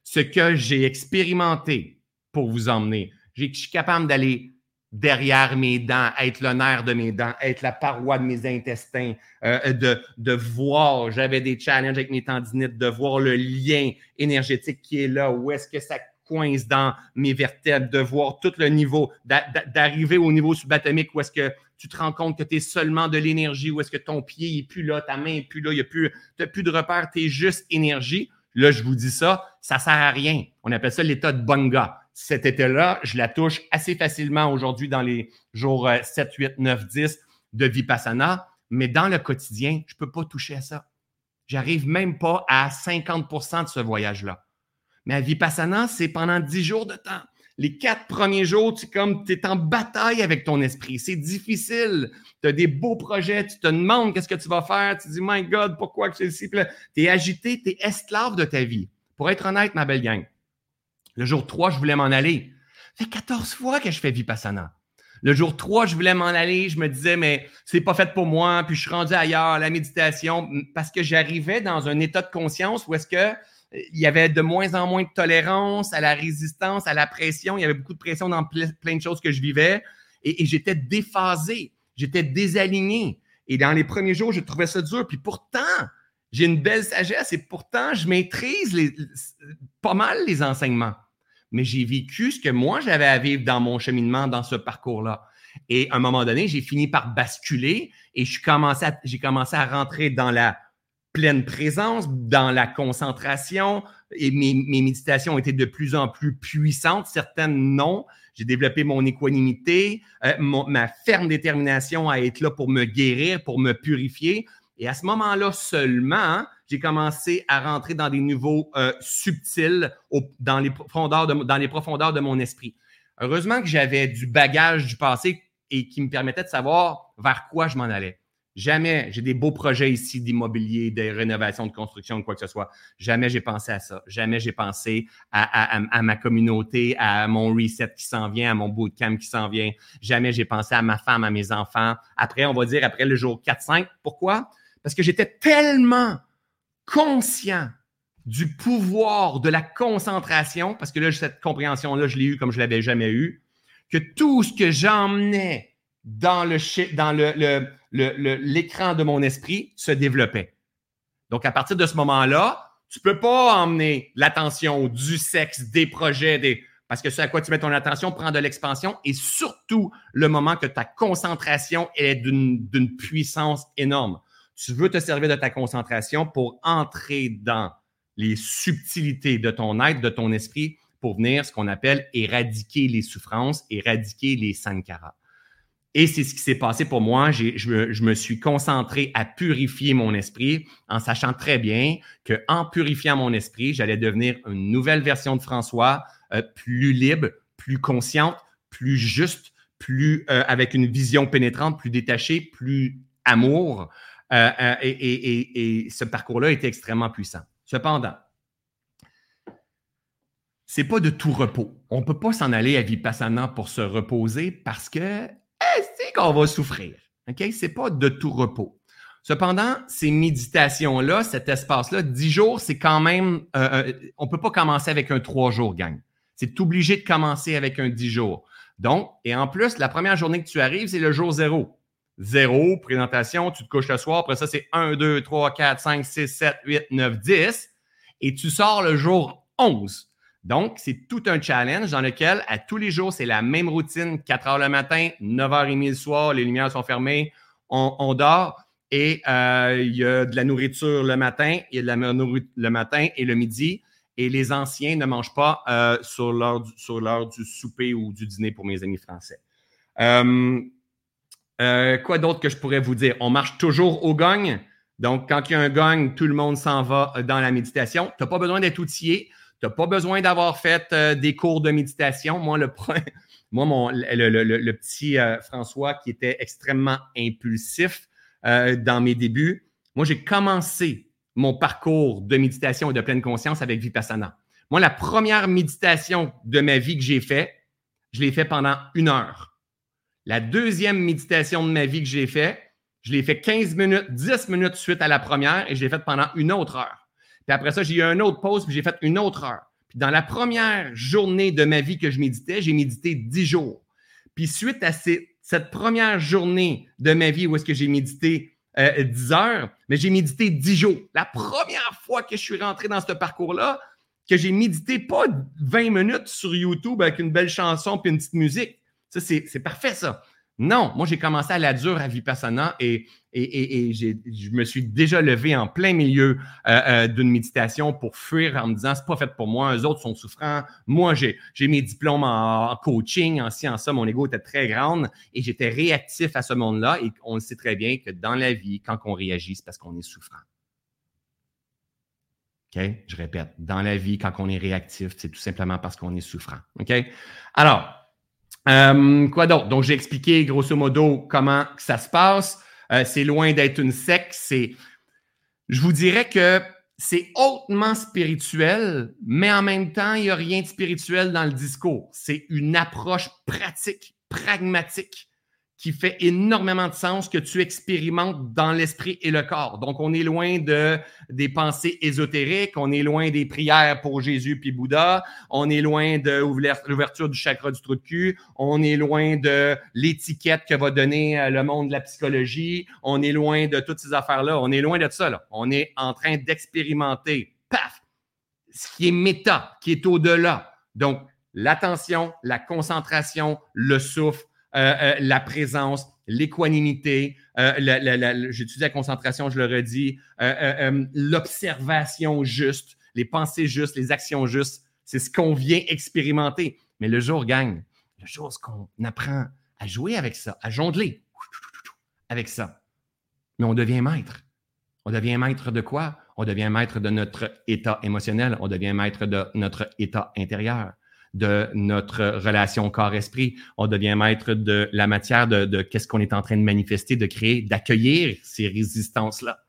Ce que j'ai expérimenté pour vous emmener, je suis capable d'aller derrière mes dents, être le nerf de mes dents, être la paroi de mes intestins, euh, de, de voir, j'avais des challenges avec mes tendinites, de voir le lien énergétique qui est là, où est-ce que ça coince dans mes vertèbres, de voir tout le niveau, d'arriver au niveau subatomique où est-ce que tu te rends compte que tu es seulement de l'énergie, où est-ce que ton pied n'est plus là, ta main n'est plus là, n'y a plus, de repères, tu es juste énergie. Là, je vous dis ça, ça ne sert à rien. On appelle ça l'état de bonga. Cet état-là, je la touche assez facilement aujourd'hui dans les jours 7, 8, 9, 10 de Vipassana, mais dans le quotidien, je ne peux pas toucher à ça. J'arrive même pas à 50% de ce voyage-là. Mais à Vipassana, c'est pendant dix jours de temps. Les quatre premiers jours, tu comme es en bataille avec ton esprit. C'est difficile. Tu as des beaux projets, tu te demandes qu'est-ce que tu vas faire. Tu dis, My God, pourquoi que c'est ici? Tu es agité, tu es esclave de ta vie. Pour être honnête, ma belle gang, le jour 3, je voulais m'en aller. Ça fait 14 fois que je fais Vipassana. Le jour 3, je voulais m'en aller. Je me disais, mais c'est pas fait pour moi. Puis je suis rendu ailleurs, la méditation, parce que j'arrivais dans un état de conscience où est-ce que il y avait de moins en moins de tolérance à la résistance, à la pression. Il y avait beaucoup de pression dans plein de choses que je vivais. Et, j'étais déphasé, j'étais désaligné. Et dans les premiers jours, je trouvais ça dur. Puis pourtant, j'ai une belle sagesse et pourtant, je maîtrise pas mal les enseignements. Mais j'ai vécu ce que moi, j'avais à vivre dans mon cheminement, dans ce parcours-là. Et à un moment donné, j'ai fini par basculer et j'ai commencé à rentrer dans la pleine présence, dans la concentration. Et mes, méditations ont été de plus en plus puissantes, certaines non. J'ai développé mon équanimité, euh, ma ferme détermination à être là pour me guérir, pour me purifier. Et à ce moment-là seulement, j'ai commencé à rentrer dans des niveaux euh, subtils dans, les profondeurs de, dans les profondeurs de mon esprit. Heureusement que j'avais du bagage du passé et qui me permettait de savoir vers quoi je m'en allais. Jamais, j'ai des beaux projets ici d'immobilier, de rénovation, de construction, quoi que ce soit. Jamais j'ai pensé à ça. Jamais j'ai pensé à, ma communauté, à mon reset qui s'en vient, à mon bootcamp qui s'en vient. Jamais j'ai pensé à ma femme, à mes enfants. Après, on va dire après le jour 4-5. Pourquoi? Parce que j'étais tellement conscient du pouvoir de la concentration, parce que là, cette compréhension-là, je l'ai eue comme je l'avais jamais eue, que tout ce que j'emmenais dans le le, l'écran de mon esprit se développait. Donc, à partir de ce moment-là, tu peux pas emmener l'attention du sexe, des projets, des parce que ce à quoi tu mets ton attention prend de l'expansion et surtout le moment que ta concentration est d'une puissance énorme. Tu veux te servir de ta concentration pour entrer dans les subtilités de ton être, de ton esprit, pour venir ce qu'on appelle éradiquer les souffrances, éradiquer les sankaras. Et c'est ce qui s'est passé pour moi. Je me, suis concentré à purifier mon esprit en sachant très bien qu'en purifiant mon esprit, j'allais devenir une nouvelle version de François, euh, plus libre, plus consciente, plus juste, plus euh, avec une vision pénétrante, plus détachée, plus amour. Euh, et, et, ce parcours-là était extrêmement puissant. Cependant, c'est pas de tout repos. On ne peut pas s'en aller à Vipassana pour se reposer parce que c'est qu'on va souffrir. OK? C'est pas de tout repos. Cependant, ces méditations-là, cet espace-là, 10 jours, c'est quand même. Euh, euh, on ne peut pas commencer avec un 3 jours, gang. C'est obligé de commencer avec un 10 jours. Donc, et en plus, la première journée que tu arrives, c'est le jour zéro. Zéro, présentation, tu te couches le soir. Après ça, c'est 1, 2, 3, 4, 5, 6, 7, 8, 9, 10. Et tu sors le jour 11. Donc, c'est tout un challenge dans lequel, à tous les jours, c'est la même routine, 4 heures le matin, 9 h 30 le soir, les lumières sont fermées, on, dort et euh, il y a de la nourriture le matin, il y a de la nourriture le matin et le midi. Et les anciens ne mangent pas euh, sur l'heure du, du, souper ou du dîner pour mes amis français. Euh, quoi d'autre que je pourrais vous dire? On marche toujours au gagne. Donc, quand il y a un gagne, tout le monde s'en va dans la méditation. Tu n'as pas besoin d'être outillé. Tu n'as pas besoin d'avoir fait euh, des cours de méditation. Moi, le, petit euh, François qui était extrêmement impulsif euh, dans mes débuts, moi, j'ai commencé mon parcours de méditation et de pleine conscience avec Vipassana. Moi, la première méditation de ma vie que j'ai fait, je l'ai fait pendant une heure. La deuxième méditation de ma vie que j'ai fait, je l'ai fait 15 minutes, 10 minutes suite à la première et je l'ai faite pendant une autre heure. Puis après ça, j'ai eu une autre pause, puis j'ai fait une autre heure. Puis dans la première journée de ma vie que je méditais, j'ai médité 10 jours. Puis suite à cette première journée de ma vie où est-ce que j'ai médité 10 euh, heures, mais j'ai médité 10 jours. La première fois que je suis rentré dans ce parcours-là, que j'ai médité pas 20 minutes sur YouTube avec une belle chanson puis une petite musique. C'est parfait, ça. Non, moi, j'ai commencé à la dure à Vipassana et, et, je me suis déjà levé en plein milieu euh, euh, d'une méditation pour fuir en me disant c'est pas fait pour moi, eux autres sont souffrants. Moi, j'ai mes diplômes en, coaching, en ci, en ça. Mon ego était très grand et j'étais réactif à ce monde-là. Et on sait très bien que dans la vie, quand on réagit, c'est parce qu'on est souffrant. OK? Je répète, dans la vie, quand on est réactif, c'est tout simplement parce qu'on est souffrant. OK? Alors, euh, quoi d'autre? Donc, j'ai expliqué grosso modo comment ça se passe. Euh, c'est loin d'être une secte. C'est, je vous dirais que c'est hautement spirituel, mais en même temps, il n'y a rien de spirituel dans le discours. C'est une approche pratique, pragmatique qui fait énormément de sens que tu expérimentes dans l'esprit et le corps. Donc, on est loin de, des pensées ésotériques, on est loin des prières pour Jésus puis Bouddha, on est loin de l'ouverture du chakra du trou de cul, on est loin de l'étiquette que va donner euh, le monde de la psychologie, on est loin de toutes ces affaires-là, on est loin de ça. Là. On est en train d'expérimenter, paf, ce qui est méta, qui est au-delà. Donc, l'attention, la concentration, le souffle, euh, euh, la présence, l'équanimité, euh, j'utilise la concentration, je le redis, l'observation juste, les pensées justes, les actions justes, c'est ce qu'on vient expérimenter. Mais le jour gagne, le jour qu'on apprend à jouer avec ça, à jongler avec ça, mais on devient maître. On devient maître de quoi? On devient maître de notre état émotionnel, on devient maître de notre état intérieur de notre relation corps-esprit. On devient maître de la matière de, qu'est-ce qu'on est en train de manifester, de créer, d'accueillir ces résistances-là.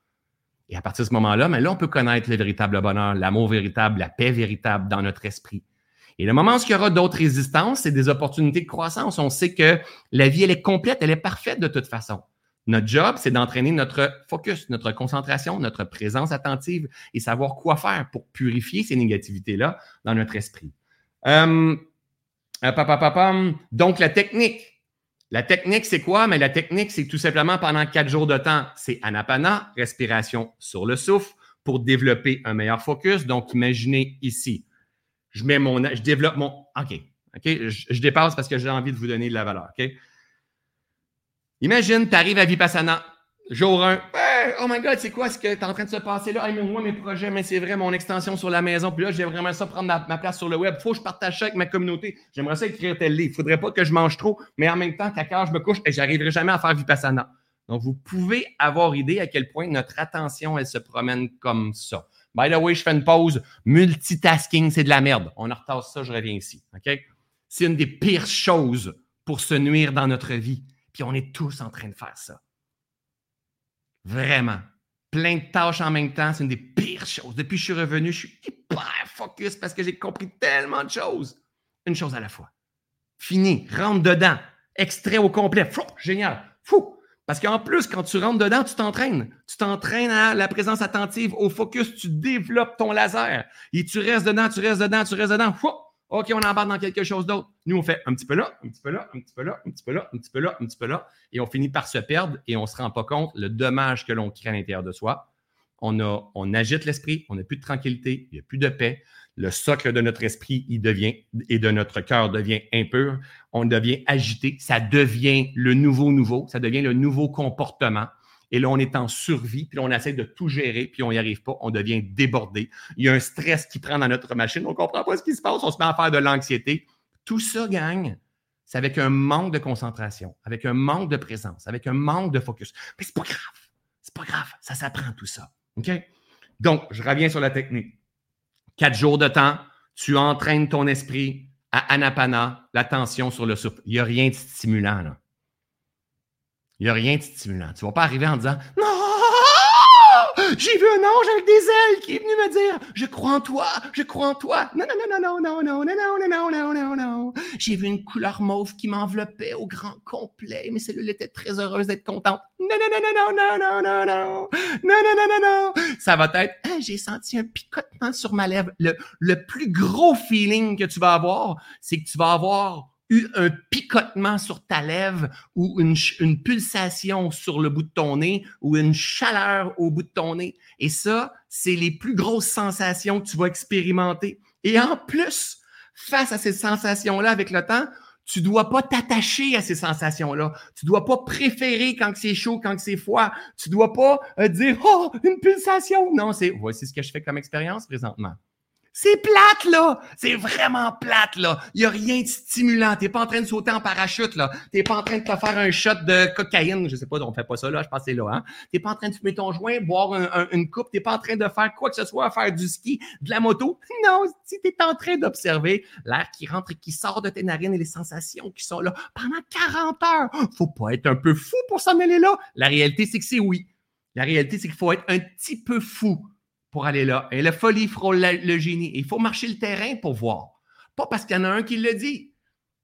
Et à partir de ce moment-là, mais là, on peut connaître le véritable bonheur, l'amour véritable, la paix véritable dans notre esprit. Et le moment où il y aura d'autres résistances, c'est des opportunités de croissance. On sait que la vie, elle est complète, elle est parfaite de toute façon. Notre job, c'est d'entraîner notre focus, notre concentration, notre présence attentive et savoir quoi faire pour purifier ces négativités-là dans notre esprit. Euh, euh donc, la technique. La technique, c'est quoi? Mais la technique, c'est tout simplement pendant quatre jours de temps, c'est anapana, respiration sur le souffle, pour développer un meilleur focus. Donc, imaginez ici, je mets mon, je développe mon, OK, OK, je, je dépasse parce que j'ai envie de vous donner de la valeur, OK? Imagine, tu arrives à Vipassana, Jour 1, oh my God, c'est quoi ce que est en train de se passer là? mais moi, mes projets, mais c'est vrai, mon extension sur la maison. Puis là, j'ai vraiment ça prendre ma, place sur le web. Faut que je partage ça avec ma communauté. J'aimerais ça écrire tel livre. Faudrait pas que je mange trop, mais en même temps, qu'à je me couche et j'arriverai jamais à faire Vipassana. Donc, vous pouvez avoir idée à quel point notre attention, elle se promène comme ça. By the way, je fais une pause. Multitasking, c'est de la merde. On en retasse ça, je reviens ici. OK? C'est une des pires choses pour se nuire dans notre vie. Puis on est tous en train de faire ça. Vraiment. Plein de tâches en même temps, c'est une des pires choses. Depuis que je suis revenu, je suis hyper focus parce que j'ai compris tellement de choses. Une chose à la fois. Fini, rentre dedans. Extrait au complet. Fou, génial. Fou. Parce qu'en plus, quand tu rentres dedans, tu t'entraînes. Tu t'entraînes à la présence attentive, au focus, tu développes ton laser. Et tu restes dedans, tu restes dedans, tu restes dedans. Fou. OK, on embarque dans quelque chose d'autre. Nous, on fait un petit peu là, un petit peu là, un petit peu là, un petit peu là, un petit peu là, un petit peu là, et on finit par se perdre et on ne se rend pas compte le dommage que l'on crée à l'intérieur de soi. On, a, agite l'esprit, on n'a plus de tranquillité, il n'y a plus de paix. Le socle de notre esprit devient, et de notre cœur devient impur. On devient agité. Ça devient le nouveau nouveau. Ça devient le nouveau comportement. Et là, on est en survie, puis on essaie de tout gérer, puis on n'y arrive pas, on devient débordé. Il y a un stress qui prend dans notre machine, on ne comprend pas ce qui se passe, on se met à faire de l'anxiété. Tout ça gagne, c'est avec un manque de concentration, avec un manque de présence, avec un manque de focus. Mais c'est pas grave, c'est pas grave, ça s'apprend tout ça. OK? Donc, je reviens sur la technique. Quatre jours de temps, tu entraînes ton esprit à anapana, l'attention sur le souffle. Il n'y a rien de stimulant, là. Il n'y a rien de stimulant. Tu ne vas pas arriver en disant Non, j'ai vu un ange avec des ailes qui est venu me dire Je crois en toi, je crois en toi. Non, non, non, non, non, non, non, non, non, non, non, non, non. J'ai vu une couleur mauve qui m'enveloppait au grand complet. Mes cellules étaient très heureuses d'être contentes. Non, non, non, non, non, non, non, non, non, non, non, non, non. Ça va être J'ai senti un picotement sur ma lèvre. Le, le plus gros feeling que tu vas avoir, c'est que tu vas avoir eu un picotement sur ta lèvre ou une, pulsation sur le bout de ton nez ou une chaleur au bout de ton nez. Et ça, c'est les plus grosses sensations que tu vas expérimenter. Et en plus, face à ces sensations-là avec le temps, tu dois pas t'attacher à ces sensations-là. Tu dois pas préférer quand c'est chaud, quand c'est froid. Tu dois pas euh, dire, oh, une pulsation. Non, c'est, voici ce que je fais comme expérience présentement. C'est plate, là! C'est vraiment plate, là! Il n'y a rien de stimulant. Tu n'es pas en train de sauter en parachute, là. Tu n'es pas en train de te faire un shot de cocaïne. Je sais pas, on fait pas ça, là. Je pense que c'est là, hein. Tu n'es pas en train de fumer ton joint, boire une coupe. Tu n'es pas en train de faire quoi que ce soit, faire du ski, de la moto. Non, si tu es en train d'observer l'air qui rentre et qui sort de tes narines et les sensations qui sont là pendant 40 heures. Faut pas être un peu fou pour s'en aller là. La réalité, c'est que c'est oui. La réalité, c'est qu'il faut être un petit peu fou pour aller là. Et la folie frôle le génie. Il faut marcher le terrain pour voir. Pas parce qu'il y en a un qui le dit.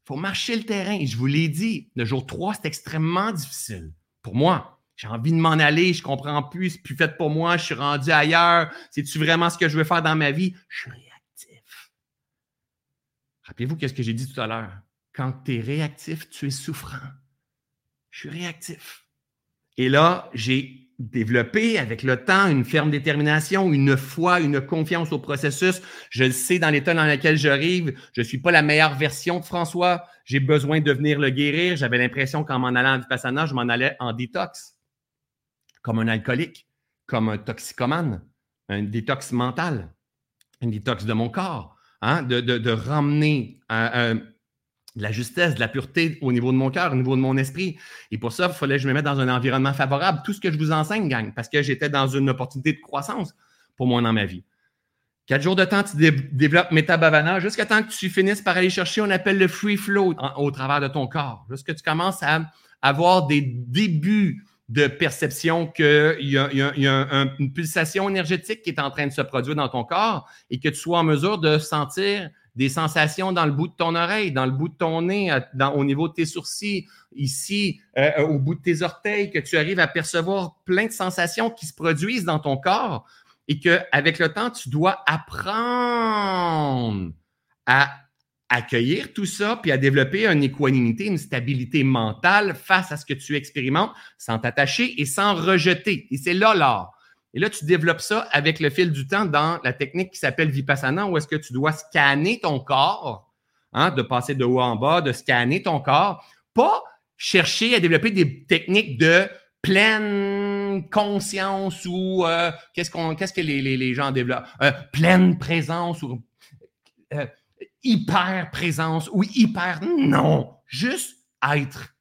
Il faut marcher le terrain. Et je vous l'ai dit, le jour 3, c'est extrêmement difficile. Pour moi, j'ai envie de m'en aller, je comprends plus, c'est plus fait pour moi, je suis rendu ailleurs. C'est-tu vraiment ce que je veux faire dans ma vie? Je suis réactif. Rappelez-vous qu'est-ce que j'ai dit tout à l'heure? Quand tu es réactif, tu es souffrant. Je suis réactif. Et là, j'ai développer avec le temps une ferme détermination, une foi, une confiance au processus. Je le sais dans l'état dans lequel j'arrive, je ne suis pas la meilleure version de François. J'ai besoin de venir le guérir. J'avais l'impression qu'en m'en allant en Vipassana, je m'en allais en détox, comme un alcoolique, comme un toxicomane, un détox mental, un détox de mon corps, hein, de, ramener un de la justesse, de la pureté au niveau de mon cœur, au niveau de mon esprit. Et pour ça, il fallait que je me mette dans un environnement favorable. Tout ce que je vous enseigne, gang, parce que j'étais dans une opportunité de croissance pour moi dans ma vie. Quatre jours de temps, tu développes Métabhavana jusqu'à temps que tu finisses par aller chercher, on appelle le free flow au travers de ton corps. Jusqu'à tu commences à avoir des débuts de perception qu'il y a une pulsation énergétique qui est en train de se produire dans ton corps et que tu sois en mesure de sentir des sensations dans le bout de ton oreille, dans le bout de ton nez, au niveau de tes sourcils, ici, euh, euh, au bout de tes orteils, que tu arrives à percevoir plein de sensations qui se produisent dans ton corps et qu'avec le temps, tu dois apprendre à accueillir tout ça, puis à développer une équanimité, une stabilité mentale face à ce que tu expérimentes sans t'attacher et sans rejeter. Et c'est là l'art. Et là, tu développes ça avec le fil du temps dans la technique qui s'appelle Vipassana, où est-ce que tu dois scanner ton corps, hein, de passer de haut en bas, de scanner ton corps, pas chercher à développer des techniques de pleine conscience ou euh, qu'est-ce qu'on qu'est-ce que les, les, gens développent? Euh, pleine présence ou euh, hyper présence ou hyper non juste être.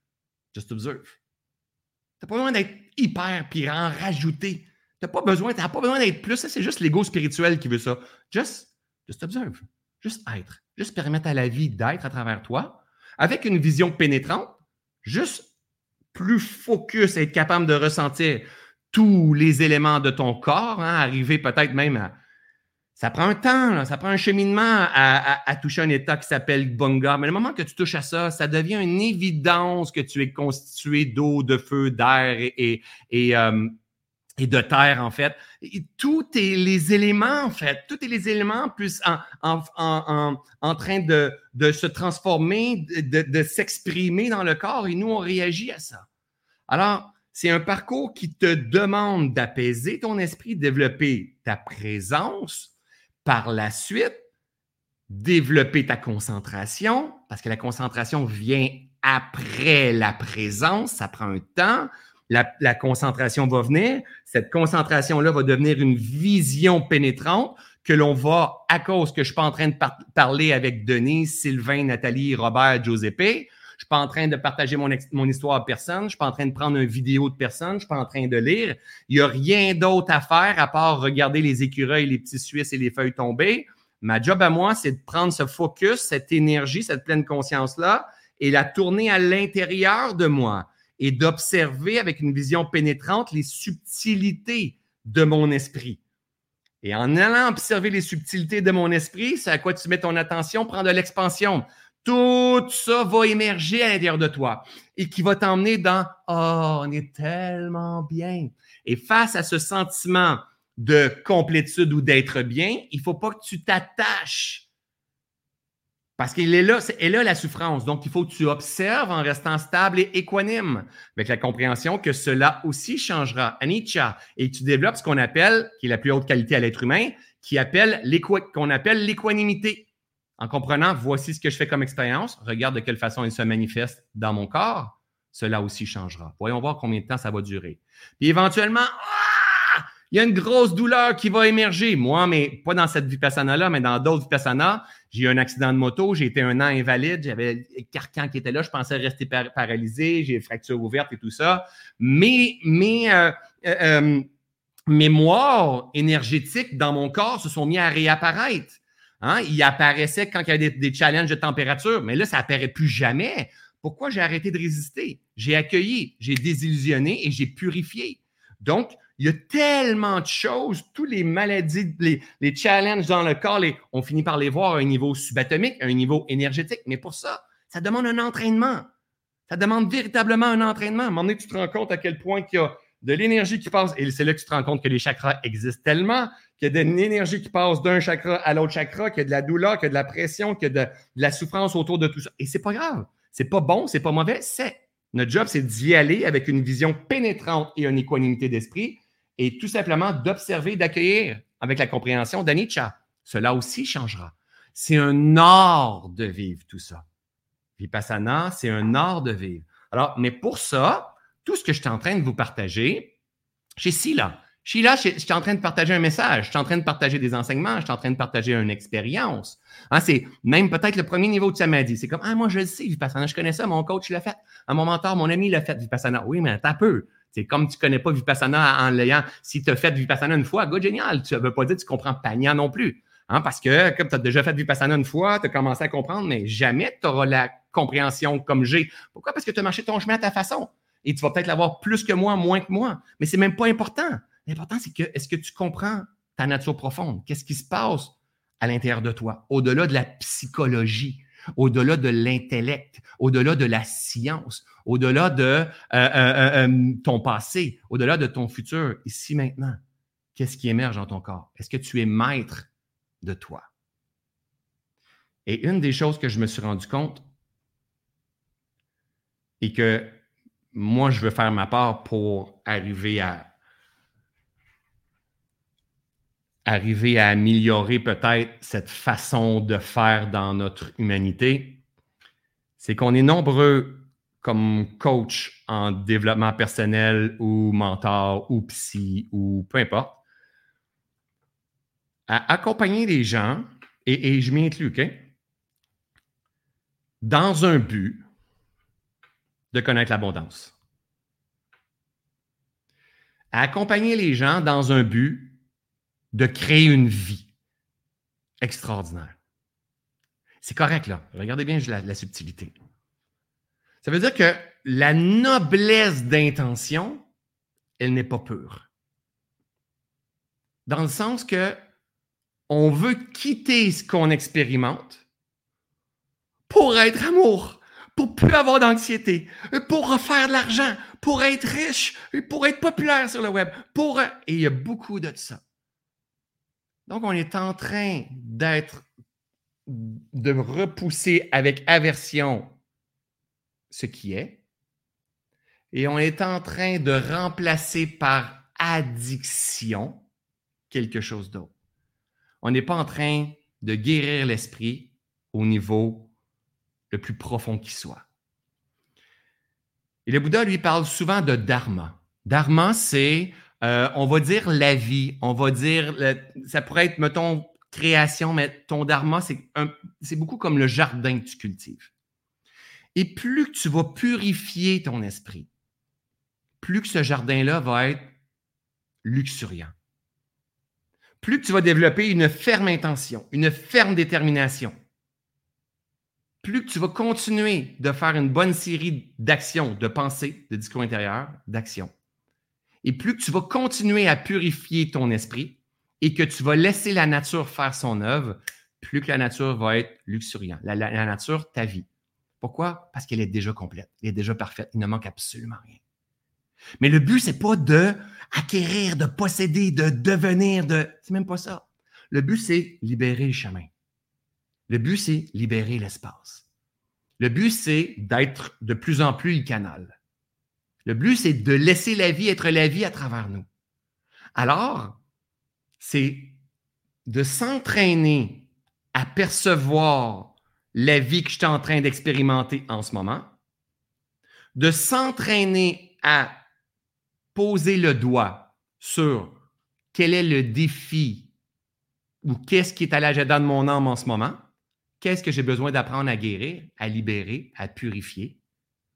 Just observe. T'as pas besoin d'être hyper puis en rajouter tu n'as pas besoin, pas besoin d'être plus. C'est juste l'ego spirituel qui veut ça. Just, just observe. Juste être. Juste permettre à la vie d'être à travers toi avec une vision pénétrante. Juste plus focus, être capable de ressentir tous les éléments de ton corps, hein, arriver peut-être même à. Ça prend un temps, ça prend un cheminement à, toucher un état qui s'appelle Bunga. Mais le moment que tu touches à ça, ça devient une évidence que tu es constitué d'eau, de feu, d'air et, et, euh, et de terre, en fait. Et tout est les éléments, en fait, tous les éléments plus en, train de, de, se transformer, de, de s'exprimer dans le corps, et nous, on réagit à ça. Alors, c'est un parcours qui te demande d'apaiser ton esprit, développer ta présence, par la suite, développer ta concentration, parce que la concentration vient après la présence, ça prend un temps la, concentration va venir. Cette concentration-là va devenir une vision pénétrante que l'on va, à cause que je ne suis pas en train de parler avec Denis, Sylvain, Nathalie, Robert, Giuseppe, je ne suis pas en train de partager mon, mon, histoire à personne, je ne suis pas en train de prendre une vidéo de personne, je ne suis pas en train de lire. Il n'y a rien d'autre à faire à part regarder les écureuils, les petits Suisses et les feuilles tombées. Ma job à moi, c'est de prendre ce focus, cette énergie, cette pleine conscience-là et la tourner à l'intérieur de moi et d'observer avec une vision pénétrante les subtilités de mon esprit. Et en allant observer les subtilités de mon esprit, c'est à quoi tu mets ton attention, prends de l'expansion. Tout ça va émerger à l'intérieur de toi et qui va t'emmener dans Oh, on est tellement bien. Et face à ce sentiment de complétude ou d'être bien, il ne faut pas que tu t'attaches. Parce qu'il est là, c'est là la souffrance. Donc, il faut que tu observes en restant stable et équanime, avec la compréhension que cela aussi changera. Anicca. Et tu développes ce qu'on appelle, qui est la plus haute qualité à l'être humain, qui appelle qu'on appelle l'équanimité. En comprenant, voici ce que je fais comme expérience, regarde de quelle façon il se manifeste dans mon corps, cela aussi changera. Voyons voir combien de temps ça va durer. Puis éventuellement, ah! il y a une grosse douleur qui va émerger. Moi, mais pas dans cette vipassana-là, mais dans d'autres vipassana, j'ai eu un accident de moto, j'ai été un an invalide, j'avais le carcan qui était là, je pensais rester paralysé, j'ai fracture ouverte et tout ça. Mais mes euh, euh, euh, mémoires énergétiques dans mon corps se sont mis à réapparaître. Hein? Il apparaissait quand il y avait des, challenges de température, mais là, ça n'apparaît plus jamais. Pourquoi j'ai arrêté de résister? J'ai accueilli, j'ai désillusionné et j'ai purifié. Donc, il y a tellement de choses, tous les maladies, les, challenges dans le corps, on finit par les voir à un niveau subatomique, à un niveau énergétique. Mais pour ça, ça demande un entraînement. Ça demande véritablement un entraînement. À un moment donné, tu te rends compte à quel point il y a de l'énergie qui passe, et c'est là que tu te rends compte que les chakras existent tellement, qu'il y a de l'énergie qui passe d'un chakra à l'autre chakra, qu'il y a de la douleur, qu'il y a de la pression, qu'il y a de, la souffrance autour de tout ça. Et c'est pas grave. C'est pas bon, c'est pas mauvais, c'est. Notre job, c'est d'y aller avec une vision pénétrante et une équanimité d'esprit et tout simplement d'observer, d'accueillir avec la compréhension d'Anicca. Cela aussi changera. C'est un art de vivre tout ça. Vipassana, c'est un art de vivre. Alors, mais pour ça, tout ce que je suis en train de vous partager, chez Sila, Sheila, je, suis en train de partager un message, je suis en train de partager des enseignements, je suis en train de partager une expérience. Hein, c'est même peut-être le premier niveau de samadhi. C'est comme, ah, moi, je le sais, Vipassana, je connais ça, mon coach l'a fait. Mon mentor, mon ami l'a fait, Vipassana. Oui, mais t'as peu. C'est comme tu connais pas Vipassana en l'ayant. Si tu as fait Vipassana une fois, go, génial. Tu ne veux pas dire que tu comprends Panya non plus. Hein, parce que comme tu as déjà fait Vipassana une fois, tu as commencé à comprendre, mais jamais tu auras la compréhension comme j'ai. Pourquoi? Parce que tu as marché ton chemin à ta façon. Et tu vas peut-être l'avoir plus que moi, moins que moi. Mais c'est même pas important. L'important, c'est que est-ce que tu comprends ta nature profonde? Qu'est-ce qui se passe à l'intérieur de toi, au-delà de la psychologie, au-delà de l'intellect, au-delà de la science, au-delà de euh, euh, euh, ton passé, au-delà de ton futur, ici maintenant? Qu'est-ce qui émerge dans ton corps? Est-ce que tu es maître de toi? Et une des choses que je me suis rendu compte et que moi, je veux faire ma part pour arriver à arriver à améliorer peut-être cette façon de faire dans notre humanité, c'est qu'on est nombreux comme coach en développement personnel ou mentor ou psy ou peu importe, à accompagner les gens, et, je m'y inclus, OK? Dans un but de connaître l'abondance. À accompagner les gens dans un but de créer une vie extraordinaire. C'est correct, là. Regardez bien la, subtilité. Ça veut dire que la noblesse d'intention, elle n'est pas pure. Dans le sens que on veut quitter ce qu'on expérimente pour être amour, pour plus avoir d'anxiété, pour refaire de l'argent, pour être riche, pour être populaire sur le web, pour et il y a beaucoup de ça. Donc, on est en train d'être, de repousser avec aversion ce qui est, et on est en train de remplacer par addiction quelque chose d'autre. On n'est pas en train de guérir l'esprit au niveau le plus profond qui soit. Et le Bouddha lui parle souvent de dharma. Dharma, c'est euh, on va dire la vie, on va dire, ça pourrait être, mettons, création, mais ton dharma, c'est beaucoup comme le jardin que tu cultives. Et plus que tu vas purifier ton esprit, plus que ce jardin-là va être luxuriant. Plus que tu vas développer une ferme intention, une ferme détermination, plus que tu vas continuer de faire une bonne série d'actions, de pensées, de discours intérieurs, d'actions, et plus que tu vas continuer à purifier ton esprit et que tu vas laisser la nature faire son œuvre, plus que la nature va être luxuriante. La, nature, ta vie. Pourquoi? Parce qu'elle est déjà complète, elle est déjà parfaite, il ne manque absolument rien. Mais le but, c'est pas de acquérir, de posséder, de devenir, de. C'est même pas ça. Le but, c'est libérer le chemin. Le but, c'est libérer l'espace. Le but, c'est d'être de plus en plus le canal. Le but, c'est de laisser la vie être la vie à travers nous. Alors, c'est de s'entraîner à percevoir la vie que je suis en train d'expérimenter en ce moment, de s'entraîner à poser le doigt sur quel est le défi ou qu'est-ce qui est à l'agenda de mon âme en ce moment, qu'est-ce que j'ai besoin d'apprendre à guérir, à libérer, à purifier.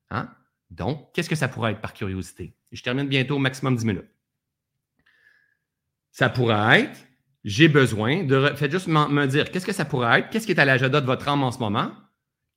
Hein? Donc, qu'est-ce que ça pourrait être par curiosité? Je termine bientôt au maximum 10 minutes. Ça pourrait être, j'ai besoin de. Faites juste me dire, qu'est-ce que ça pourrait être? Qu'est-ce qui est à l'agenda de votre âme en ce moment?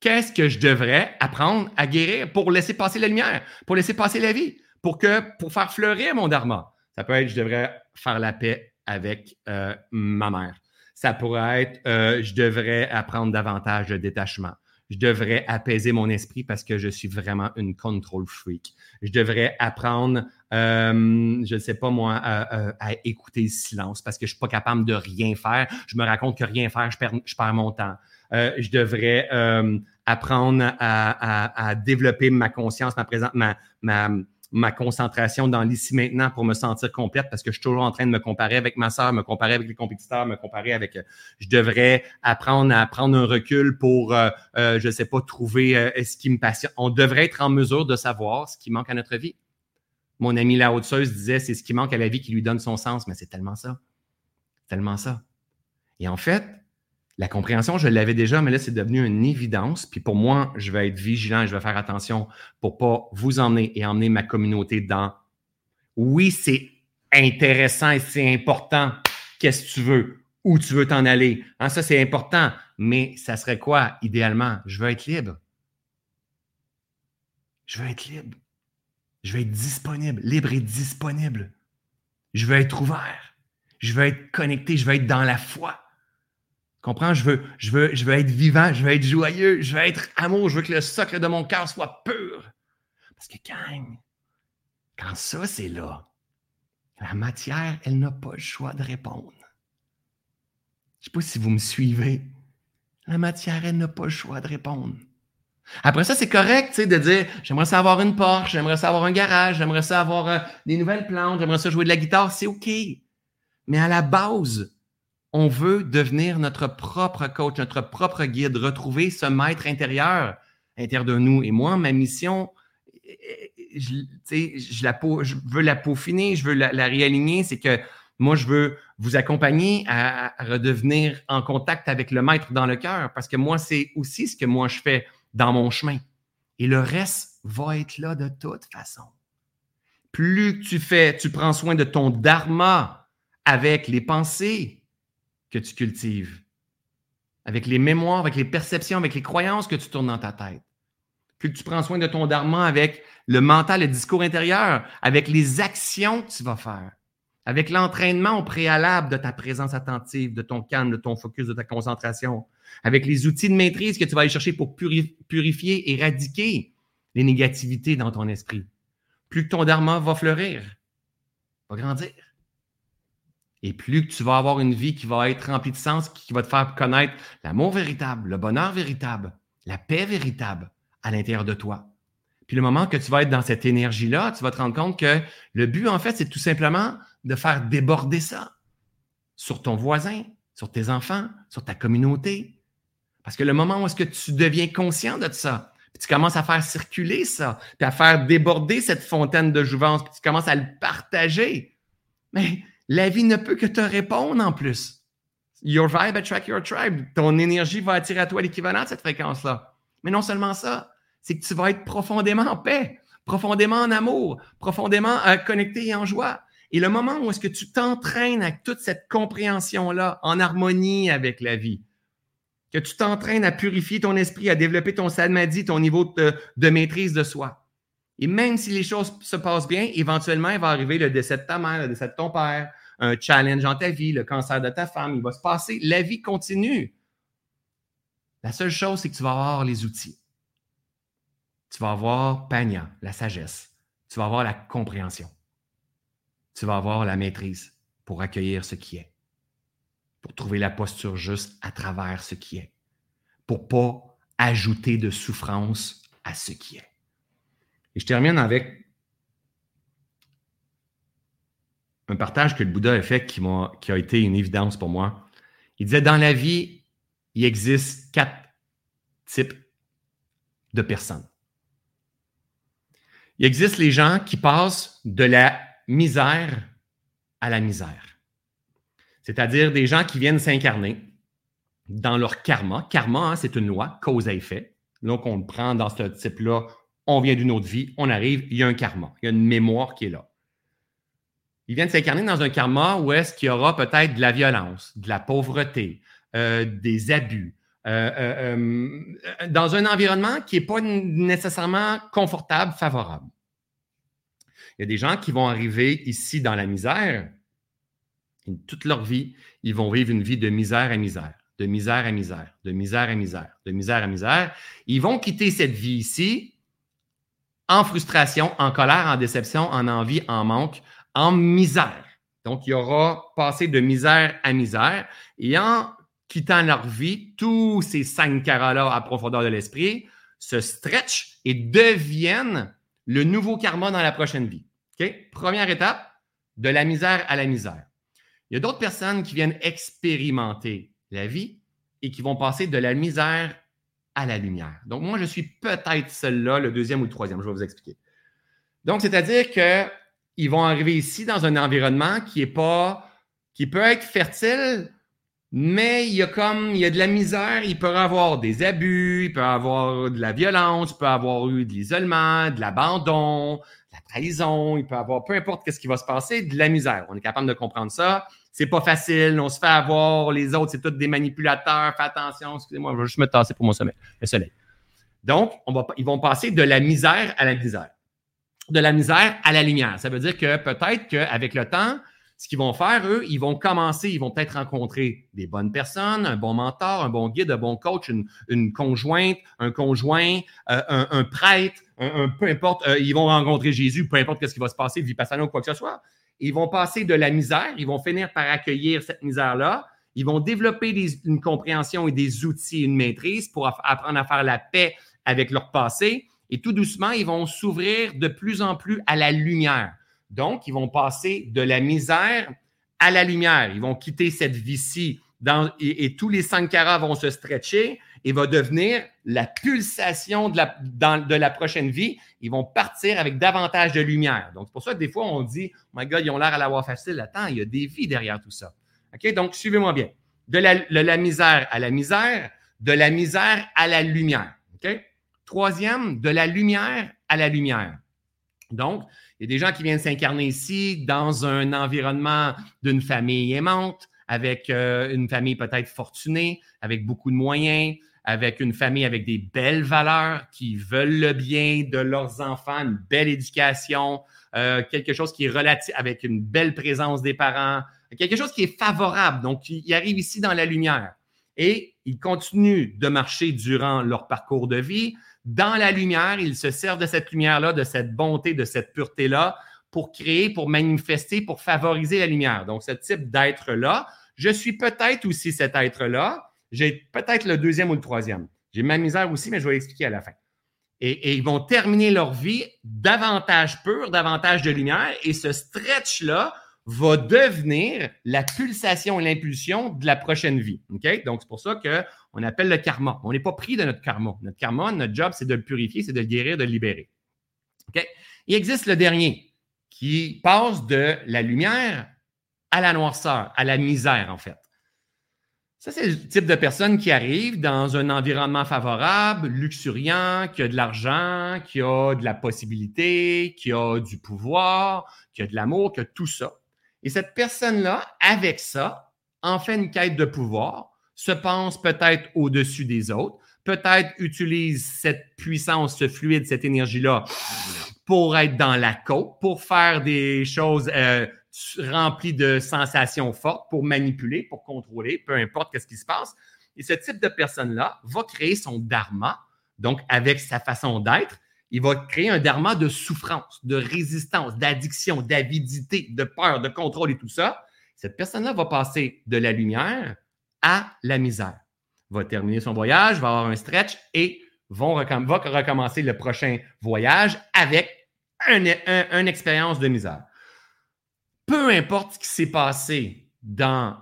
Qu'est-ce que je devrais apprendre à guérir pour laisser passer la lumière, pour laisser passer la vie, pour, que, pour faire fleurir mon dharma? Ça peut être, je devrais faire la paix avec euh, ma mère. Ça pourrait être, euh, je devrais apprendre davantage de détachement je devrais apaiser mon esprit parce que je suis vraiment une control freak. Je devrais apprendre, euh, je ne sais pas moi, à, écouter le silence parce que je ne suis pas capable de rien faire. Je me raconte que rien faire, je perds, je perds mon temps. Euh, je devrais euh, apprendre à, à, développer ma conscience, ma présence, ma, ma, ma concentration dans l'ici maintenant pour me sentir complète parce que je suis toujours en train de me comparer avec ma soeur, me comparer avec les compétiteurs, me comparer avec. Euh, je devrais apprendre à prendre un recul pour, euh, euh, je ne sais pas, trouver ce qui me passionne. On devrait être en mesure de savoir ce qui manque à notre vie. Mon ami la haute disait c'est ce qui manque à la vie qui lui donne son sens, mais c'est tellement ça. Tellement ça. Et en fait, la compréhension, je l'avais déjà, mais là, c'est devenu une évidence. Puis pour moi, je vais être vigilant, je vais faire attention pour pas vous emmener et emmener ma communauté dans. Oui, c'est intéressant et c'est important. Qu'est-ce que tu veux? Où tu veux t'en aller? Hein, ça, c'est important. Mais ça serait quoi, idéalement? Je veux être libre. Je veux être libre. Je veux être disponible, libre et disponible. Je veux être ouvert. Je veux être connecté. Je veux être dans la foi. Comprends? Je veux, être vivant, je veux être joyeux, je veux être amour, je veux que le socle de mon cœur soit pur. Parce que quand, quand ça, c'est là, la matière, elle n'a pas le choix de répondre. Je ne sais pas si vous me suivez. La matière, elle n'a pas le choix de répondre. Après ça, c'est correct, de dire j'aimerais ça avoir une Porsche, j'aimerais ça avoir un garage, j'aimerais ça avoir euh, des nouvelles plantes, j'aimerais ça jouer de la guitare, c'est OK. Mais à la base, on veut devenir notre propre coach, notre propre guide, retrouver ce maître intérieur, intérieur de nous. Et moi, ma mission, je, je, la, je veux la peaufiner, je veux la, réaligner, c'est que moi, je veux vous accompagner à, redevenir en contact avec le maître dans le cœur, parce que moi, c'est aussi ce que moi je fais dans mon chemin. Et le reste va être là de toute façon. Plus tu fais, tu prends soin de ton dharma avec les pensées, que tu cultives, avec les mémoires, avec les perceptions, avec les croyances que tu tournes dans ta tête. Plus tu prends soin de ton dharma avec le mental, le discours intérieur, avec les actions que tu vas faire, avec l'entraînement au préalable de ta présence attentive, de ton calme, de ton focus, de ta concentration, avec les outils de maîtrise que tu vas aller chercher pour purifier, éradiquer les négativités dans ton esprit. Plus que ton dharma va fleurir, va grandir. Et plus que tu vas avoir une vie qui va être remplie de sens, qui va te faire connaître l'amour véritable, le bonheur véritable, la paix véritable à l'intérieur de toi. Puis le moment que tu vas être dans cette énergie-là, tu vas te rendre compte que le but, en fait, c'est tout simplement de faire déborder ça sur ton voisin, sur tes enfants, sur ta communauté. Parce que le moment où est-ce que tu deviens conscient de ça, puis tu commences à faire circuler ça, puis à faire déborder cette fontaine de jouvence, puis tu commences à le partager, mais la vie ne peut que te répondre en plus. Your vibe attract your tribe. Ton énergie va attirer à toi l'équivalent de cette fréquence-là. Mais non seulement ça, c'est que tu vas être profondément en paix, profondément en amour, profondément euh, connecté et en joie. Et le moment où est-ce que tu t'entraînes avec toute cette compréhension-là, en harmonie avec la vie, que tu t'entraînes à purifier ton esprit, à développer ton samadhi, ton niveau de, de maîtrise de soi, Et même si les choses se passent bien, éventuellement, il va arriver le décès de ta mère, le décès de ton père, un challenge dans ta vie, le cancer de ta femme, il va se passer. La vie continue. La seule chose, c'est que tu vas avoir les outils. Tu vas avoir Pania, la sagesse. Tu vas avoir la compréhension. Tu vas avoir la maîtrise pour accueillir ce qui est, pour trouver la posture juste à travers ce qui est, pour pas ajouter de souffrance à ce qui est. Et je termine avec un partage que le Bouddha a fait qui, qui a été une évidence pour moi. Il disait, dans la vie, il existe quatre types de personnes. Il existe les gens qui passent de la misère à la misère. C'est-à-dire des gens qui viennent s'incarner dans leur karma. Karma, hein, c'est une loi, cause à effet. Donc, on le prend dans ce type-là, on vient d'une autre vie, on arrive, il y a un karma, il y a une mémoire qui est là. Ils viennent s'incarner dans un karma où est-ce qu'il y aura peut-être de la violence, de la pauvreté, euh, des abus, euh, euh, dans un environnement qui n'est pas nécessairement confortable, favorable. Il y a des gens qui vont arriver ici dans la misère, toute leur vie, ils vont vivre une vie de misère à misère, de misère à misère, de misère à misère, de misère à misère. Ils vont quitter cette vie ici en frustration, en colère, en déception, en envie, en manque, en misère. Donc, il y aura passé de misère à misère. Et en quittant leur vie, tous ces cinq carats-là à profondeur de l'esprit se stretchent et deviennent le nouveau karma dans la prochaine vie. Première étape, de la misère à la misère. Il y a d'autres personnes qui viennent expérimenter la vie et qui vont passer de la misère à la lumière. Donc, moi, je suis peut-être celle-là, le deuxième ou le troisième. Je vais vous expliquer. Donc, c'est-à-dire qu'ils vont arriver ici dans un environnement qui est pas, qui peut être fertile, mais il y a comme, il y a de la misère. Il peut avoir des abus, il peut avoir de la violence, il peut avoir eu de l'isolement, de l'abandon, la trahison, il peut avoir peu importe ce qui va se passer, de la misère. On est capable de comprendre ça. C'est pas facile, on se fait avoir, les autres, c'est tous des manipulateurs, fais attention, excusez-moi, je vais juste me tasser pour mon sommeil, le soleil. Donc, ils vont passer de la misère à la misère. De la misère à la lumière. Ça veut dire que peut-être qu'avec le temps, ce qu'ils vont faire, eux, ils vont commencer, ils vont peut-être rencontrer des bonnes personnes, un bon mentor, un bon guide, un bon coach, une, conjointe, un conjoint, euh, un, prêtre, un, peu importe, euh, ils vont rencontrer Jésus, peu importe ce qui va se passer, vipassana ou quoi que ce soit. Ils vont passer de la misère, ils vont finir par accueillir cette misère-là. Ils vont développer une compréhension et des outils, une maîtrise pour apprendre à faire la paix avec leur passé. Et tout doucement, ils vont s'ouvrir de plus en plus à la lumière. Donc, ils vont passer de la misère à la lumière. Ils vont quitter cette vie-ci et, tous les cinq carats vont se stretcher et va devenir la pulsation de la, prochaine vie. Ils vont partir avec davantage de lumière. Donc, c'est pour ça que des fois, on dit, oh my God, ils ont l'air à l'avoir facile. Attends, il y a des vies derrière tout ça. OK? Donc, suivez-moi bien. La, de la misère à la misère, de la misère à la lumière. OK? Troisième, de la lumière à la lumière. Donc, il y a des gens qui viennent s'incarner ici dans un environnement d'une famille aimante, avec euh, une famille peut-être fortunée, avec beaucoup de moyens, avec une famille avec des belles valeurs, qui veulent le bien de leurs enfants, une belle éducation, euh, quelque chose qui est relatif, avec une belle présence des parents, quelque chose qui est favorable. Donc, ils arrivent ici dans la lumière et ils continuent de marcher durant leur parcours de vie dans la lumière, ils se servent de cette lumière-là, de cette bonté, de cette pureté-là pour créer, pour manifester, pour favoriser la lumière. Donc, ce type d'être-là, je suis peut-être aussi cet être-là. J'ai peut-être le deuxième ou le troisième. J'ai ma misère aussi, mais je vais l'expliquer à la fin. Et, ils vont terminer leur vie davantage pure, davantage de lumière. Et ce stretch-là va devenir la pulsation et l'impulsion de la prochaine vie. OK? Donc, c'est pour ça qu'on appelle le karma. On n'est pas pris de notre karma. Notre karma, notre job, c'est de le purifier, c'est de le guérir, de le libérer. OK? Il existe le dernier qui passe de la lumière à la noirceur, à la misère, en fait. Ça, c'est le type de personne qui arrive dans un environnement favorable, luxuriant, qui a de l'argent, qui a de la possibilité, qui a du pouvoir, qui a de l'amour, qui a tout ça. Et cette personne-là, avec ça, en fait une quête de pouvoir, se pense peut-être au-dessus des autres, peut-être utilise cette puissance, ce fluide, cette énergie-là pour être dans la côte, pour faire des choses euh, remplies de sensations fortes, pour manipuler, pour contrôler, peu importe ce qui se passe. Et ce type de personne-là va créer son dharma, donc avec sa façon d'être, il va créer un dharma de souffrance, de résistance, d'addiction, d'avidité, de peur, de contrôle et tout ça. Cette personne-là va passer de la lumière à la misère. Va terminer son voyage, va avoir un stretch et vont va recommencer le prochain voyage avec une expérience de misère. Peu importe ce qui s'est passé dans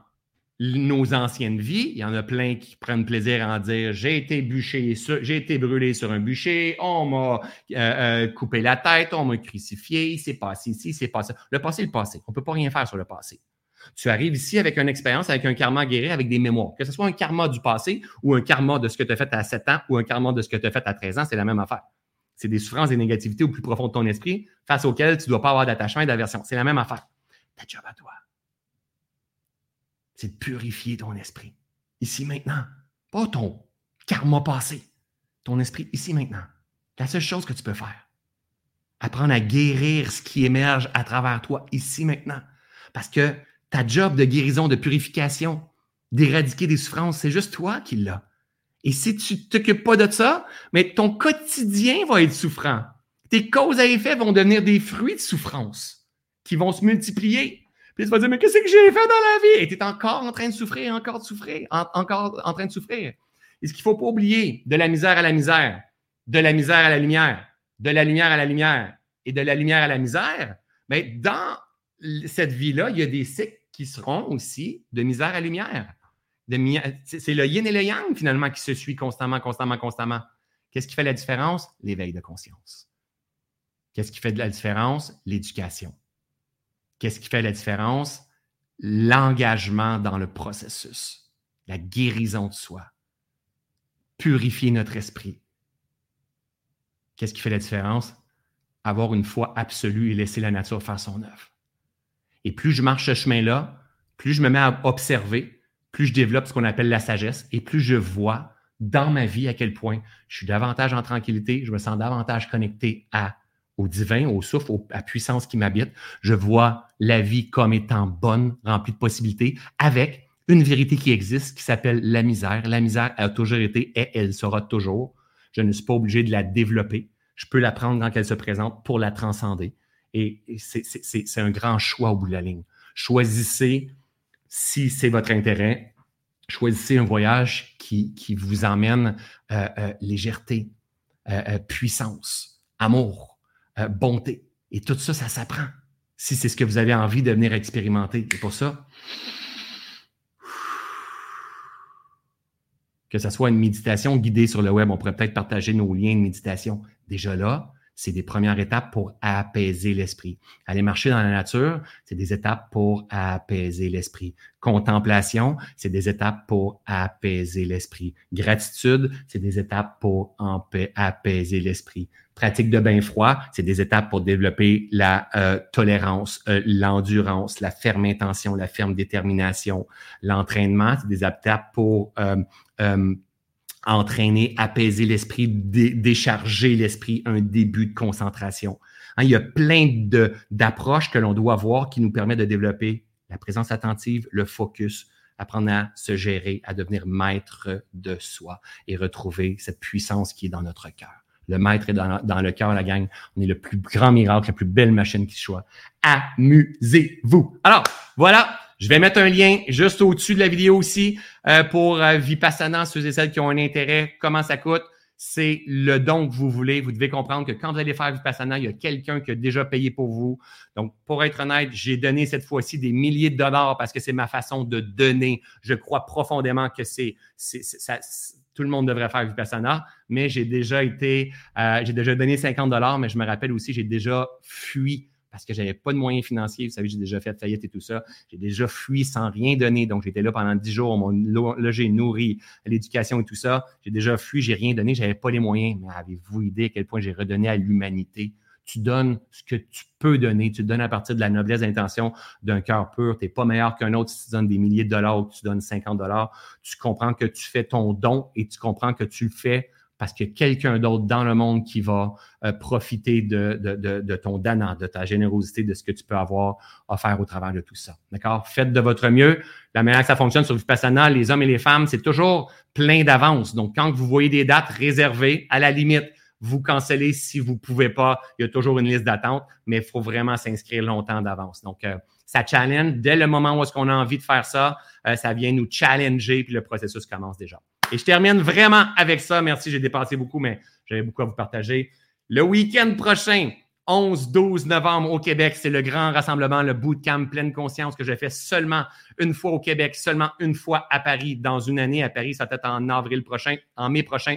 nos anciennes vies. Il y en a plein qui prennent plaisir à en dire j'ai été bûché, j'ai été brûlé sur un bûcher, on m'a euh, euh, coupé la tête, on m'a crucifié, c'est passé ici, c'est passé. Le passé, le passé. On ne peut pas rien faire sur le passé. Tu arrives ici avec une expérience, avec un karma guéri, avec des mémoires. Que ce soit un karma du passé ou un karma de ce que tu as fait à 7 ans ou un karma de ce que tu as fait à 13 ans, c'est la même affaire. C'est des souffrances et négativités au plus profond de ton esprit face auxquelles tu ne dois pas avoir d'attachement et d'aversion. C'est la même affaire. Ta job à toi c'est de purifier ton esprit. Ici maintenant. Pas ton karma passé. Ton esprit ici maintenant. La seule chose que tu peux faire. Apprendre à guérir ce qui émerge à travers toi ici maintenant. Parce que ta job de guérison, de purification, d'éradiquer des souffrances, c'est juste toi qui l'as. Et si tu ne t'occupes pas de ça, mais ton quotidien va être souffrant. Tes causes à effet vont devenir des fruits de souffrance qui vont se multiplier. Puis tu vas dire, mais qu'est-ce que j'ai fait dans la vie? Et tu es encore en train de souffrir, encore de souffrir, encore en train de souffrir. Et ce qu'il ne faut pas oublier, de la misère à la misère, de la misère à la lumière, de la lumière à la lumière et de la lumière à la misère, mais dans cette vie-là, il y a des cycles qui seront aussi de misère à lumière. C'est le yin et le yang, finalement, qui se suit constamment, constamment, constamment. Qu'est-ce qui fait la différence? L'éveil de conscience. Qu'est-ce qui fait de la différence? L'éducation. Qu'est-ce qui fait la différence? L'engagement dans le processus, la guérison de soi, purifier notre esprit. Qu'est-ce qui fait la différence? Avoir une foi absolue et laisser la nature faire son œuvre. Et plus je marche ce chemin-là, plus je me mets à observer, plus je développe ce qu'on appelle la sagesse et plus je vois dans ma vie à quel point je suis davantage en tranquillité, je me sens davantage connecté à au divin, au souffle, à la puissance qui m'habite. Je vois la vie comme étant bonne, remplie de possibilités, avec une vérité qui existe, qui s'appelle la misère. La misère a toujours été et elle sera toujours. Je ne suis pas obligé de la développer. Je peux la prendre quand elle se présente pour la transcender. Et c'est un grand choix au bout de la ligne. Choisissez, si c'est votre intérêt, choisissez un voyage qui, qui vous emmène euh, euh, légèreté, euh, puissance, amour, bonté. Et tout ça, ça s'apprend. Si c'est ce que vous avez envie de venir expérimenter. Et pour ça, que ce soit une méditation guidée sur le web, on pourrait peut-être partager nos liens de méditation. Déjà là, c'est des premières étapes pour apaiser l'esprit. Aller marcher dans la nature, c'est des étapes pour apaiser l'esprit. Contemplation, c'est des étapes pour apaiser l'esprit. Gratitude, c'est des étapes pour apaiser l'esprit. Pratique de bain froid, c'est des étapes pour développer la euh, tolérance, euh, l'endurance, la ferme intention, la ferme détermination. L'entraînement, c'est des étapes pour euh, entraîner, apaiser l'esprit, décharger l'esprit, un début de concentration. Hein, il y a plein d'approches que l'on doit avoir qui nous permettent de développer la présence attentive, le focus, apprendre à se gérer, à devenir maître de soi et retrouver cette puissance qui est dans notre cœur. Le maître est dans, dans le cœur, la gang. On est le plus grand miracle, la plus belle machine qui soit. Amusez-vous. Alors, voilà. Je vais mettre un lien juste au-dessus de la vidéo aussi euh, pour euh, Vipassana, ceux et celles qui ont un intérêt, comment ça coûte. C'est le don que vous voulez. Vous devez comprendre que quand vous allez faire Vipassana, il y a quelqu'un qui a déjà payé pour vous. Donc, pour être honnête, j'ai donné cette fois-ci des milliers de dollars parce que c'est ma façon de donner. Je crois profondément que c'est, tout le monde devrait faire Vipassana, mais j'ai déjà été, euh, j'ai déjà donné 50 dollars, mais je me rappelle aussi, j'ai déjà fui parce que j'avais pas de moyens financiers. Vous savez, j'ai déjà fait faillite et tout ça. J'ai déjà fui sans rien donner. Donc, j'étais là pendant dix jours. Mon logé, nourri, l'éducation et tout ça. J'ai déjà fui, j'ai rien donné. J'avais pas les moyens. Mais avez-vous idée à quel point j'ai redonné à l'humanité? Tu donnes ce que tu peux donner. Tu donnes à partir de la noblesse d'intention d'un cœur pur. Tu n'es pas meilleur qu'un autre si tu donnes des milliers de dollars ou que tu donnes 50 dollars. Tu comprends que tu fais ton don et tu comprends que tu le fais parce qu'il y a quelqu'un d'autre dans le monde qui va euh, profiter de, de, de, ton donnant, de ta générosité, de ce que tu peux avoir faire au travers de tout ça. D'accord? Faites de votre mieux. La manière que ça fonctionne sur Vipassana, les hommes et les femmes, c'est toujours plein d'avance. Donc, quand vous voyez des dates réservées, à la limite, vous cancellez si vous ne pouvez pas. Il y a toujours une liste d'attente, mais il faut vraiment s'inscrire longtemps d'avance. Donc, euh, ça challenge. Dès le moment où est-ce qu'on a envie de faire ça, euh, ça vient nous challenger, puis le processus commence déjà. Et je termine vraiment avec ça. Merci, j'ai dépassé beaucoup, mais j'avais beaucoup à vous partager. Le week-end prochain, 11-12 novembre au Québec, c'est le grand rassemblement, le bootcamp pleine conscience que j'ai fait seulement une fois au Québec, seulement une fois à Paris dans une année. À Paris, ça va être en avril prochain, en mai prochain.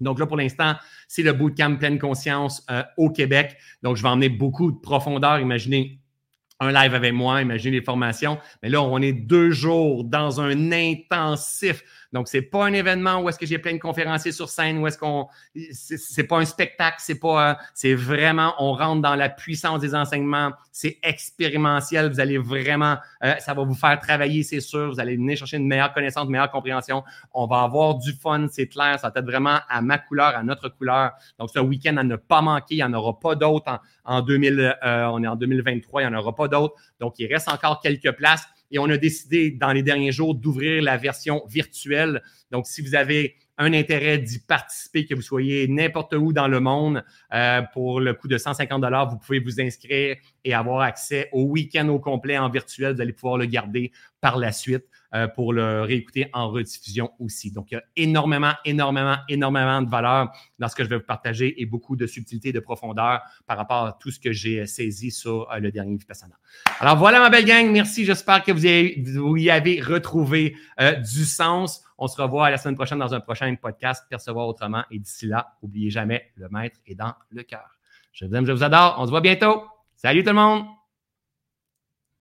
Donc là, pour l'instant, c'est le bootcamp pleine conscience euh, au Québec. Donc, je vais emmener beaucoup de profondeur. Imaginez un live avec moi, imaginez les formations. Mais là, on est deux jours dans un intensif donc, c'est pas un événement où est-ce que j'ai plein de conférenciers sur scène, où est-ce qu'on, c'est pas un spectacle, c'est pas, c'est vraiment, on rentre dans la puissance des enseignements, c'est expérimentiel, vous allez vraiment, euh, ça va vous faire travailler, c'est sûr, vous allez venir chercher une meilleure connaissance, une meilleure compréhension, on va avoir du fun, c'est clair, ça va être vraiment à ma couleur, à notre couleur. Donc, ce week-end à ne pas manquer, il n'y en aura pas d'autres en, 2000, euh, on est en 2023, il n'y en aura pas d'autres. Donc, il reste encore quelques places et on a décidé dans les derniers jours d'ouvrir la version virtuelle. Donc, si vous avez un intérêt d'y participer, que vous soyez n'importe où dans le monde, euh, pour le coût de 150 dollars, vous pouvez vous inscrire et avoir accès au week-end au complet en virtuel. Vous allez pouvoir le garder par la suite. Euh, pour le réécouter en rediffusion aussi. Donc, il y a énormément, énormément, énormément de valeur dans ce que je vais vous partager et beaucoup de subtilité et de profondeur par rapport à tout ce que j'ai saisi sur euh, le dernier Vipassana. Alors, voilà ma belle gang. Merci. J'espère que vous, y avez retrouvé euh, du sens. On se revoit la semaine prochaine dans un prochain podcast, Percevoir autrement. Et d'ici là, n'oubliez jamais, le maître est dans le cœur. Je vous aime, je vous adore. On se voit bientôt. Salut tout le monde!